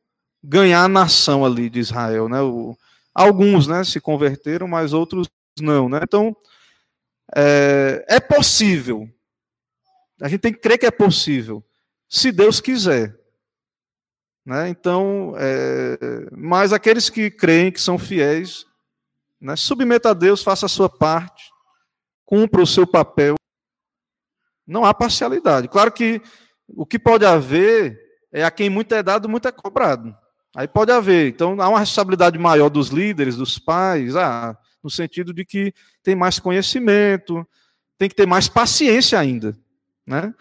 ganhar a nação ali de Israel, né? O, alguns, né, se converteram, mas outros não, né? Então, é, é possível, a gente tem que crer que é possível, se Deus quiser. Né? Então, é, mas aqueles que creem, que são fiéis, né, submeta a Deus, faça a sua parte, cumpra o seu papel. Não há parcialidade. Claro que o que pode haver é a quem muito é dado, muito é cobrado. Aí pode haver. Então, há uma responsabilidade maior dos líderes, dos pais, ah, no sentido de que tem mais conhecimento, tem que ter mais paciência ainda. Né?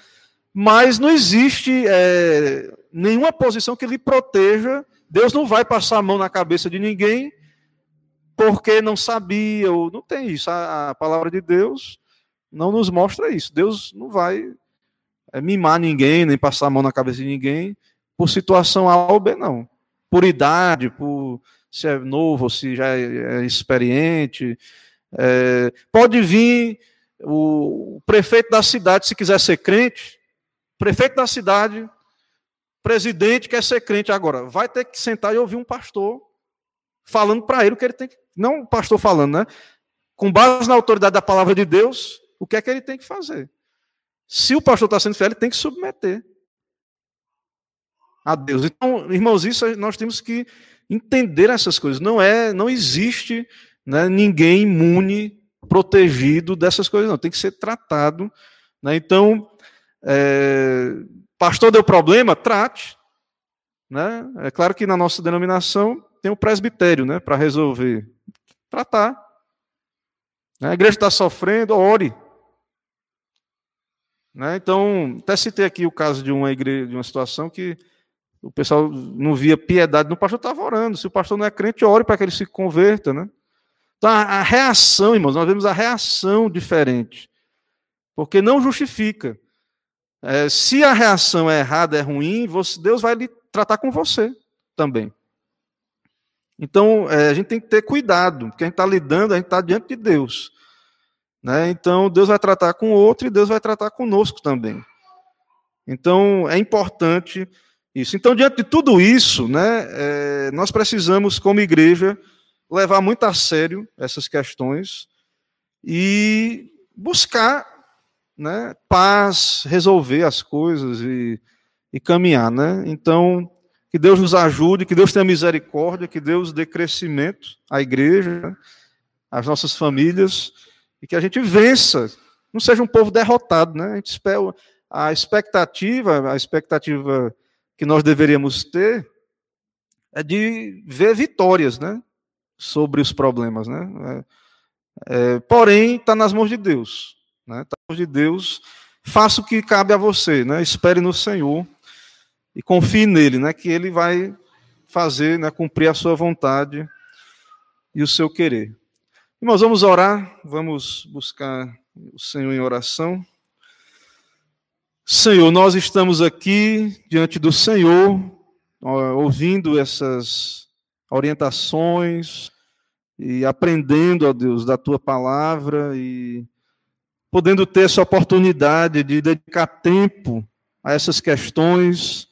Mas não existe é, nenhuma posição que lhe proteja. Deus não vai passar a mão na cabeça de ninguém porque não sabia, ou não tem isso. A, a palavra de Deus não nos mostra isso. Deus não vai é, mimar ninguém, nem passar a mão na cabeça de ninguém por situação A ou B, não. Por idade, por se é novo, se já é, é experiente. É, pode vir o prefeito da cidade, se quiser ser crente, prefeito da cidade, presidente quer ser crente agora, vai ter que sentar e ouvir um pastor falando para ele o que ele tem que. Não o pastor falando, né? Com base na autoridade da palavra de Deus, o que é que ele tem que fazer. Se o pastor está sendo fiel, ele tem que submeter a Deus. Então, irmãos, isso nós temos que entender essas coisas. Não é, não existe né, ninguém imune protegido dessas coisas, não. Tem que ser tratado. Né? Então, é, pastor deu problema, trate. Né? É claro que na nossa denominação tem o presbitério né, para resolver. Tratar. A igreja está sofrendo, ore. Né? Então, até citei aqui o caso de uma igreja, de uma situação que o pessoal não via piedade no pastor, estava orando. Se o pastor não é crente, ore para que ele se converta, né? Então, a reação, irmãos, nós vemos a reação diferente. porque não justifica. É, se a reação é errada, é ruim, você, Deus vai lhe tratar com você também. Então, é, a gente tem que ter cuidado, porque a gente está lidando, a gente está diante de Deus. Né? Então, Deus vai tratar com o outro e Deus vai tratar conosco também. Então, é importante isso. Então, diante de tudo isso, né, é, nós precisamos, como igreja, levar muito a sério essas questões e buscar né, paz, resolver as coisas e, e caminhar. Né? Então, que Deus nos ajude, que Deus tenha misericórdia, que Deus dê crescimento à igreja, às nossas famílias, e que a gente vença, não seja um povo derrotado, né? A gente espera a expectativa, a expectativa que nós deveríamos ter é de ver vitórias, né? Sobre os problemas, né? É, é, porém, está nas mãos de Deus, né? Está nas mãos de Deus. Faça o que cabe a você, né? Espere no Senhor e confie nele, né, que ele vai fazer, né, cumprir a sua vontade e o seu querer. Irmãos, vamos orar, vamos buscar o Senhor em oração. Senhor, nós estamos aqui diante do Senhor, ouvindo essas orientações e aprendendo, ó Deus, da tua palavra e podendo ter essa oportunidade de dedicar tempo a essas questões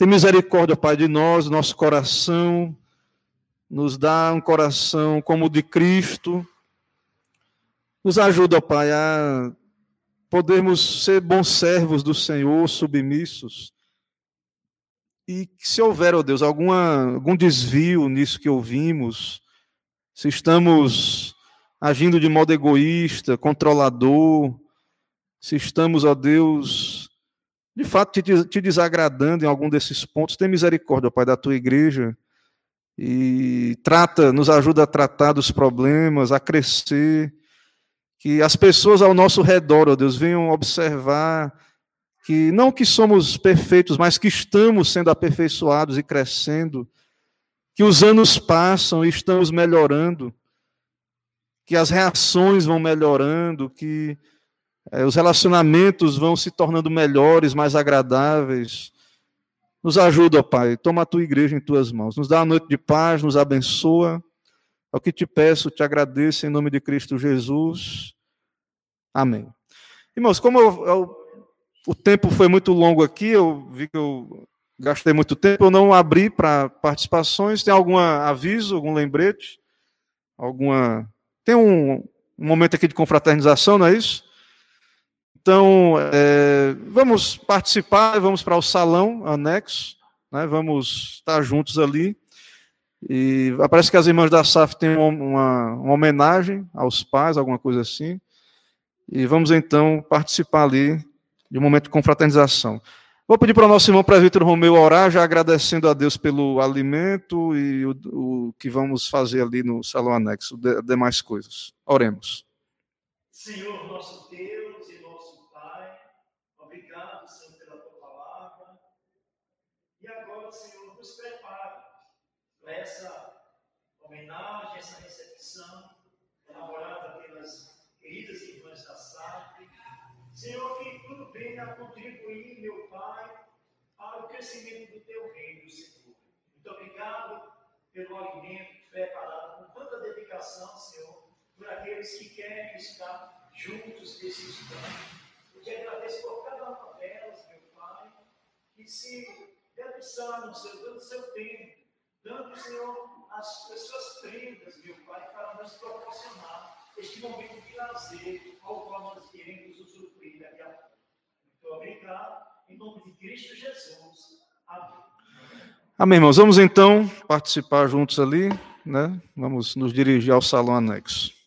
tem misericórdia, Pai, de nós, nosso coração, nos dá um coração como o de Cristo. Nos ajuda, Pai, a podermos ser bons servos do Senhor, submissos. E se houver, ó oh Deus, alguma, algum desvio nisso que ouvimos, se estamos agindo de modo egoísta, controlador, se estamos, ó Deus, de fato te, te desagradando em algum desses pontos, tem misericórdia, Pai, da tua igreja e trata, nos ajuda a tratar dos problemas, a crescer, que as pessoas ao nosso redor, ó Deus, venham observar que não que somos perfeitos, mas que estamos sendo aperfeiçoados e crescendo, que os anos passam e estamos melhorando, que as reações vão melhorando, que é, os relacionamentos vão se tornando melhores, mais agradáveis. Nos ajuda, Pai. Toma a tua igreja em tuas mãos. Nos dá uma noite de paz, nos abençoa. É o que te peço, te agradeço em nome de Cristo Jesus. Amém. Irmãos, como eu, eu, o tempo foi muito longo aqui, eu vi que eu gastei muito tempo, eu não abri para participações. Tem algum aviso, algum lembrete? Alguma. Tem um, um momento aqui de confraternização, não é isso? Então, é, vamos participar, vamos para o salão anexo, né, vamos estar juntos ali. E parece que as irmãs da SAF têm uma, uma, homenagem aos pais, alguma coisa assim. E vamos então participar ali de um momento de confraternização. Vou pedir para o nosso irmão presbítero Romeu orar, já agradecendo a Deus pelo alimento e o, o que vamos fazer ali no salão anexo, de, demais coisas. Oremos. Senhor, nosso Deus Senhor, pela tua palavra. E agora, Senhor, nos prepara para essa homenagem, essa recepção elaborada pelas queridas irmãs da SAP. Senhor, que tudo venha contribuir, meu Pai, para o crescimento do teu reino, Senhor. Muito obrigado pelo alimento preparado com tanta dedicação, Senhor, por aqueles que querem estar juntos nesse instante. Eu te agradeço por cada uma delas, meu Pai, que se debruçaram, Senhor, dando seu tempo, dando, Senhor, as, suas prendas, meu Pai, para nos proporcionar este momento de lazer ao qual nós queremos usufruir daqui a pouco. Muito obrigado, em nome de Cristo Jesus. Amém. Amém, irmãos. Vamos então participar juntos ali, né? Vamos nos dirigir ao salão anexo.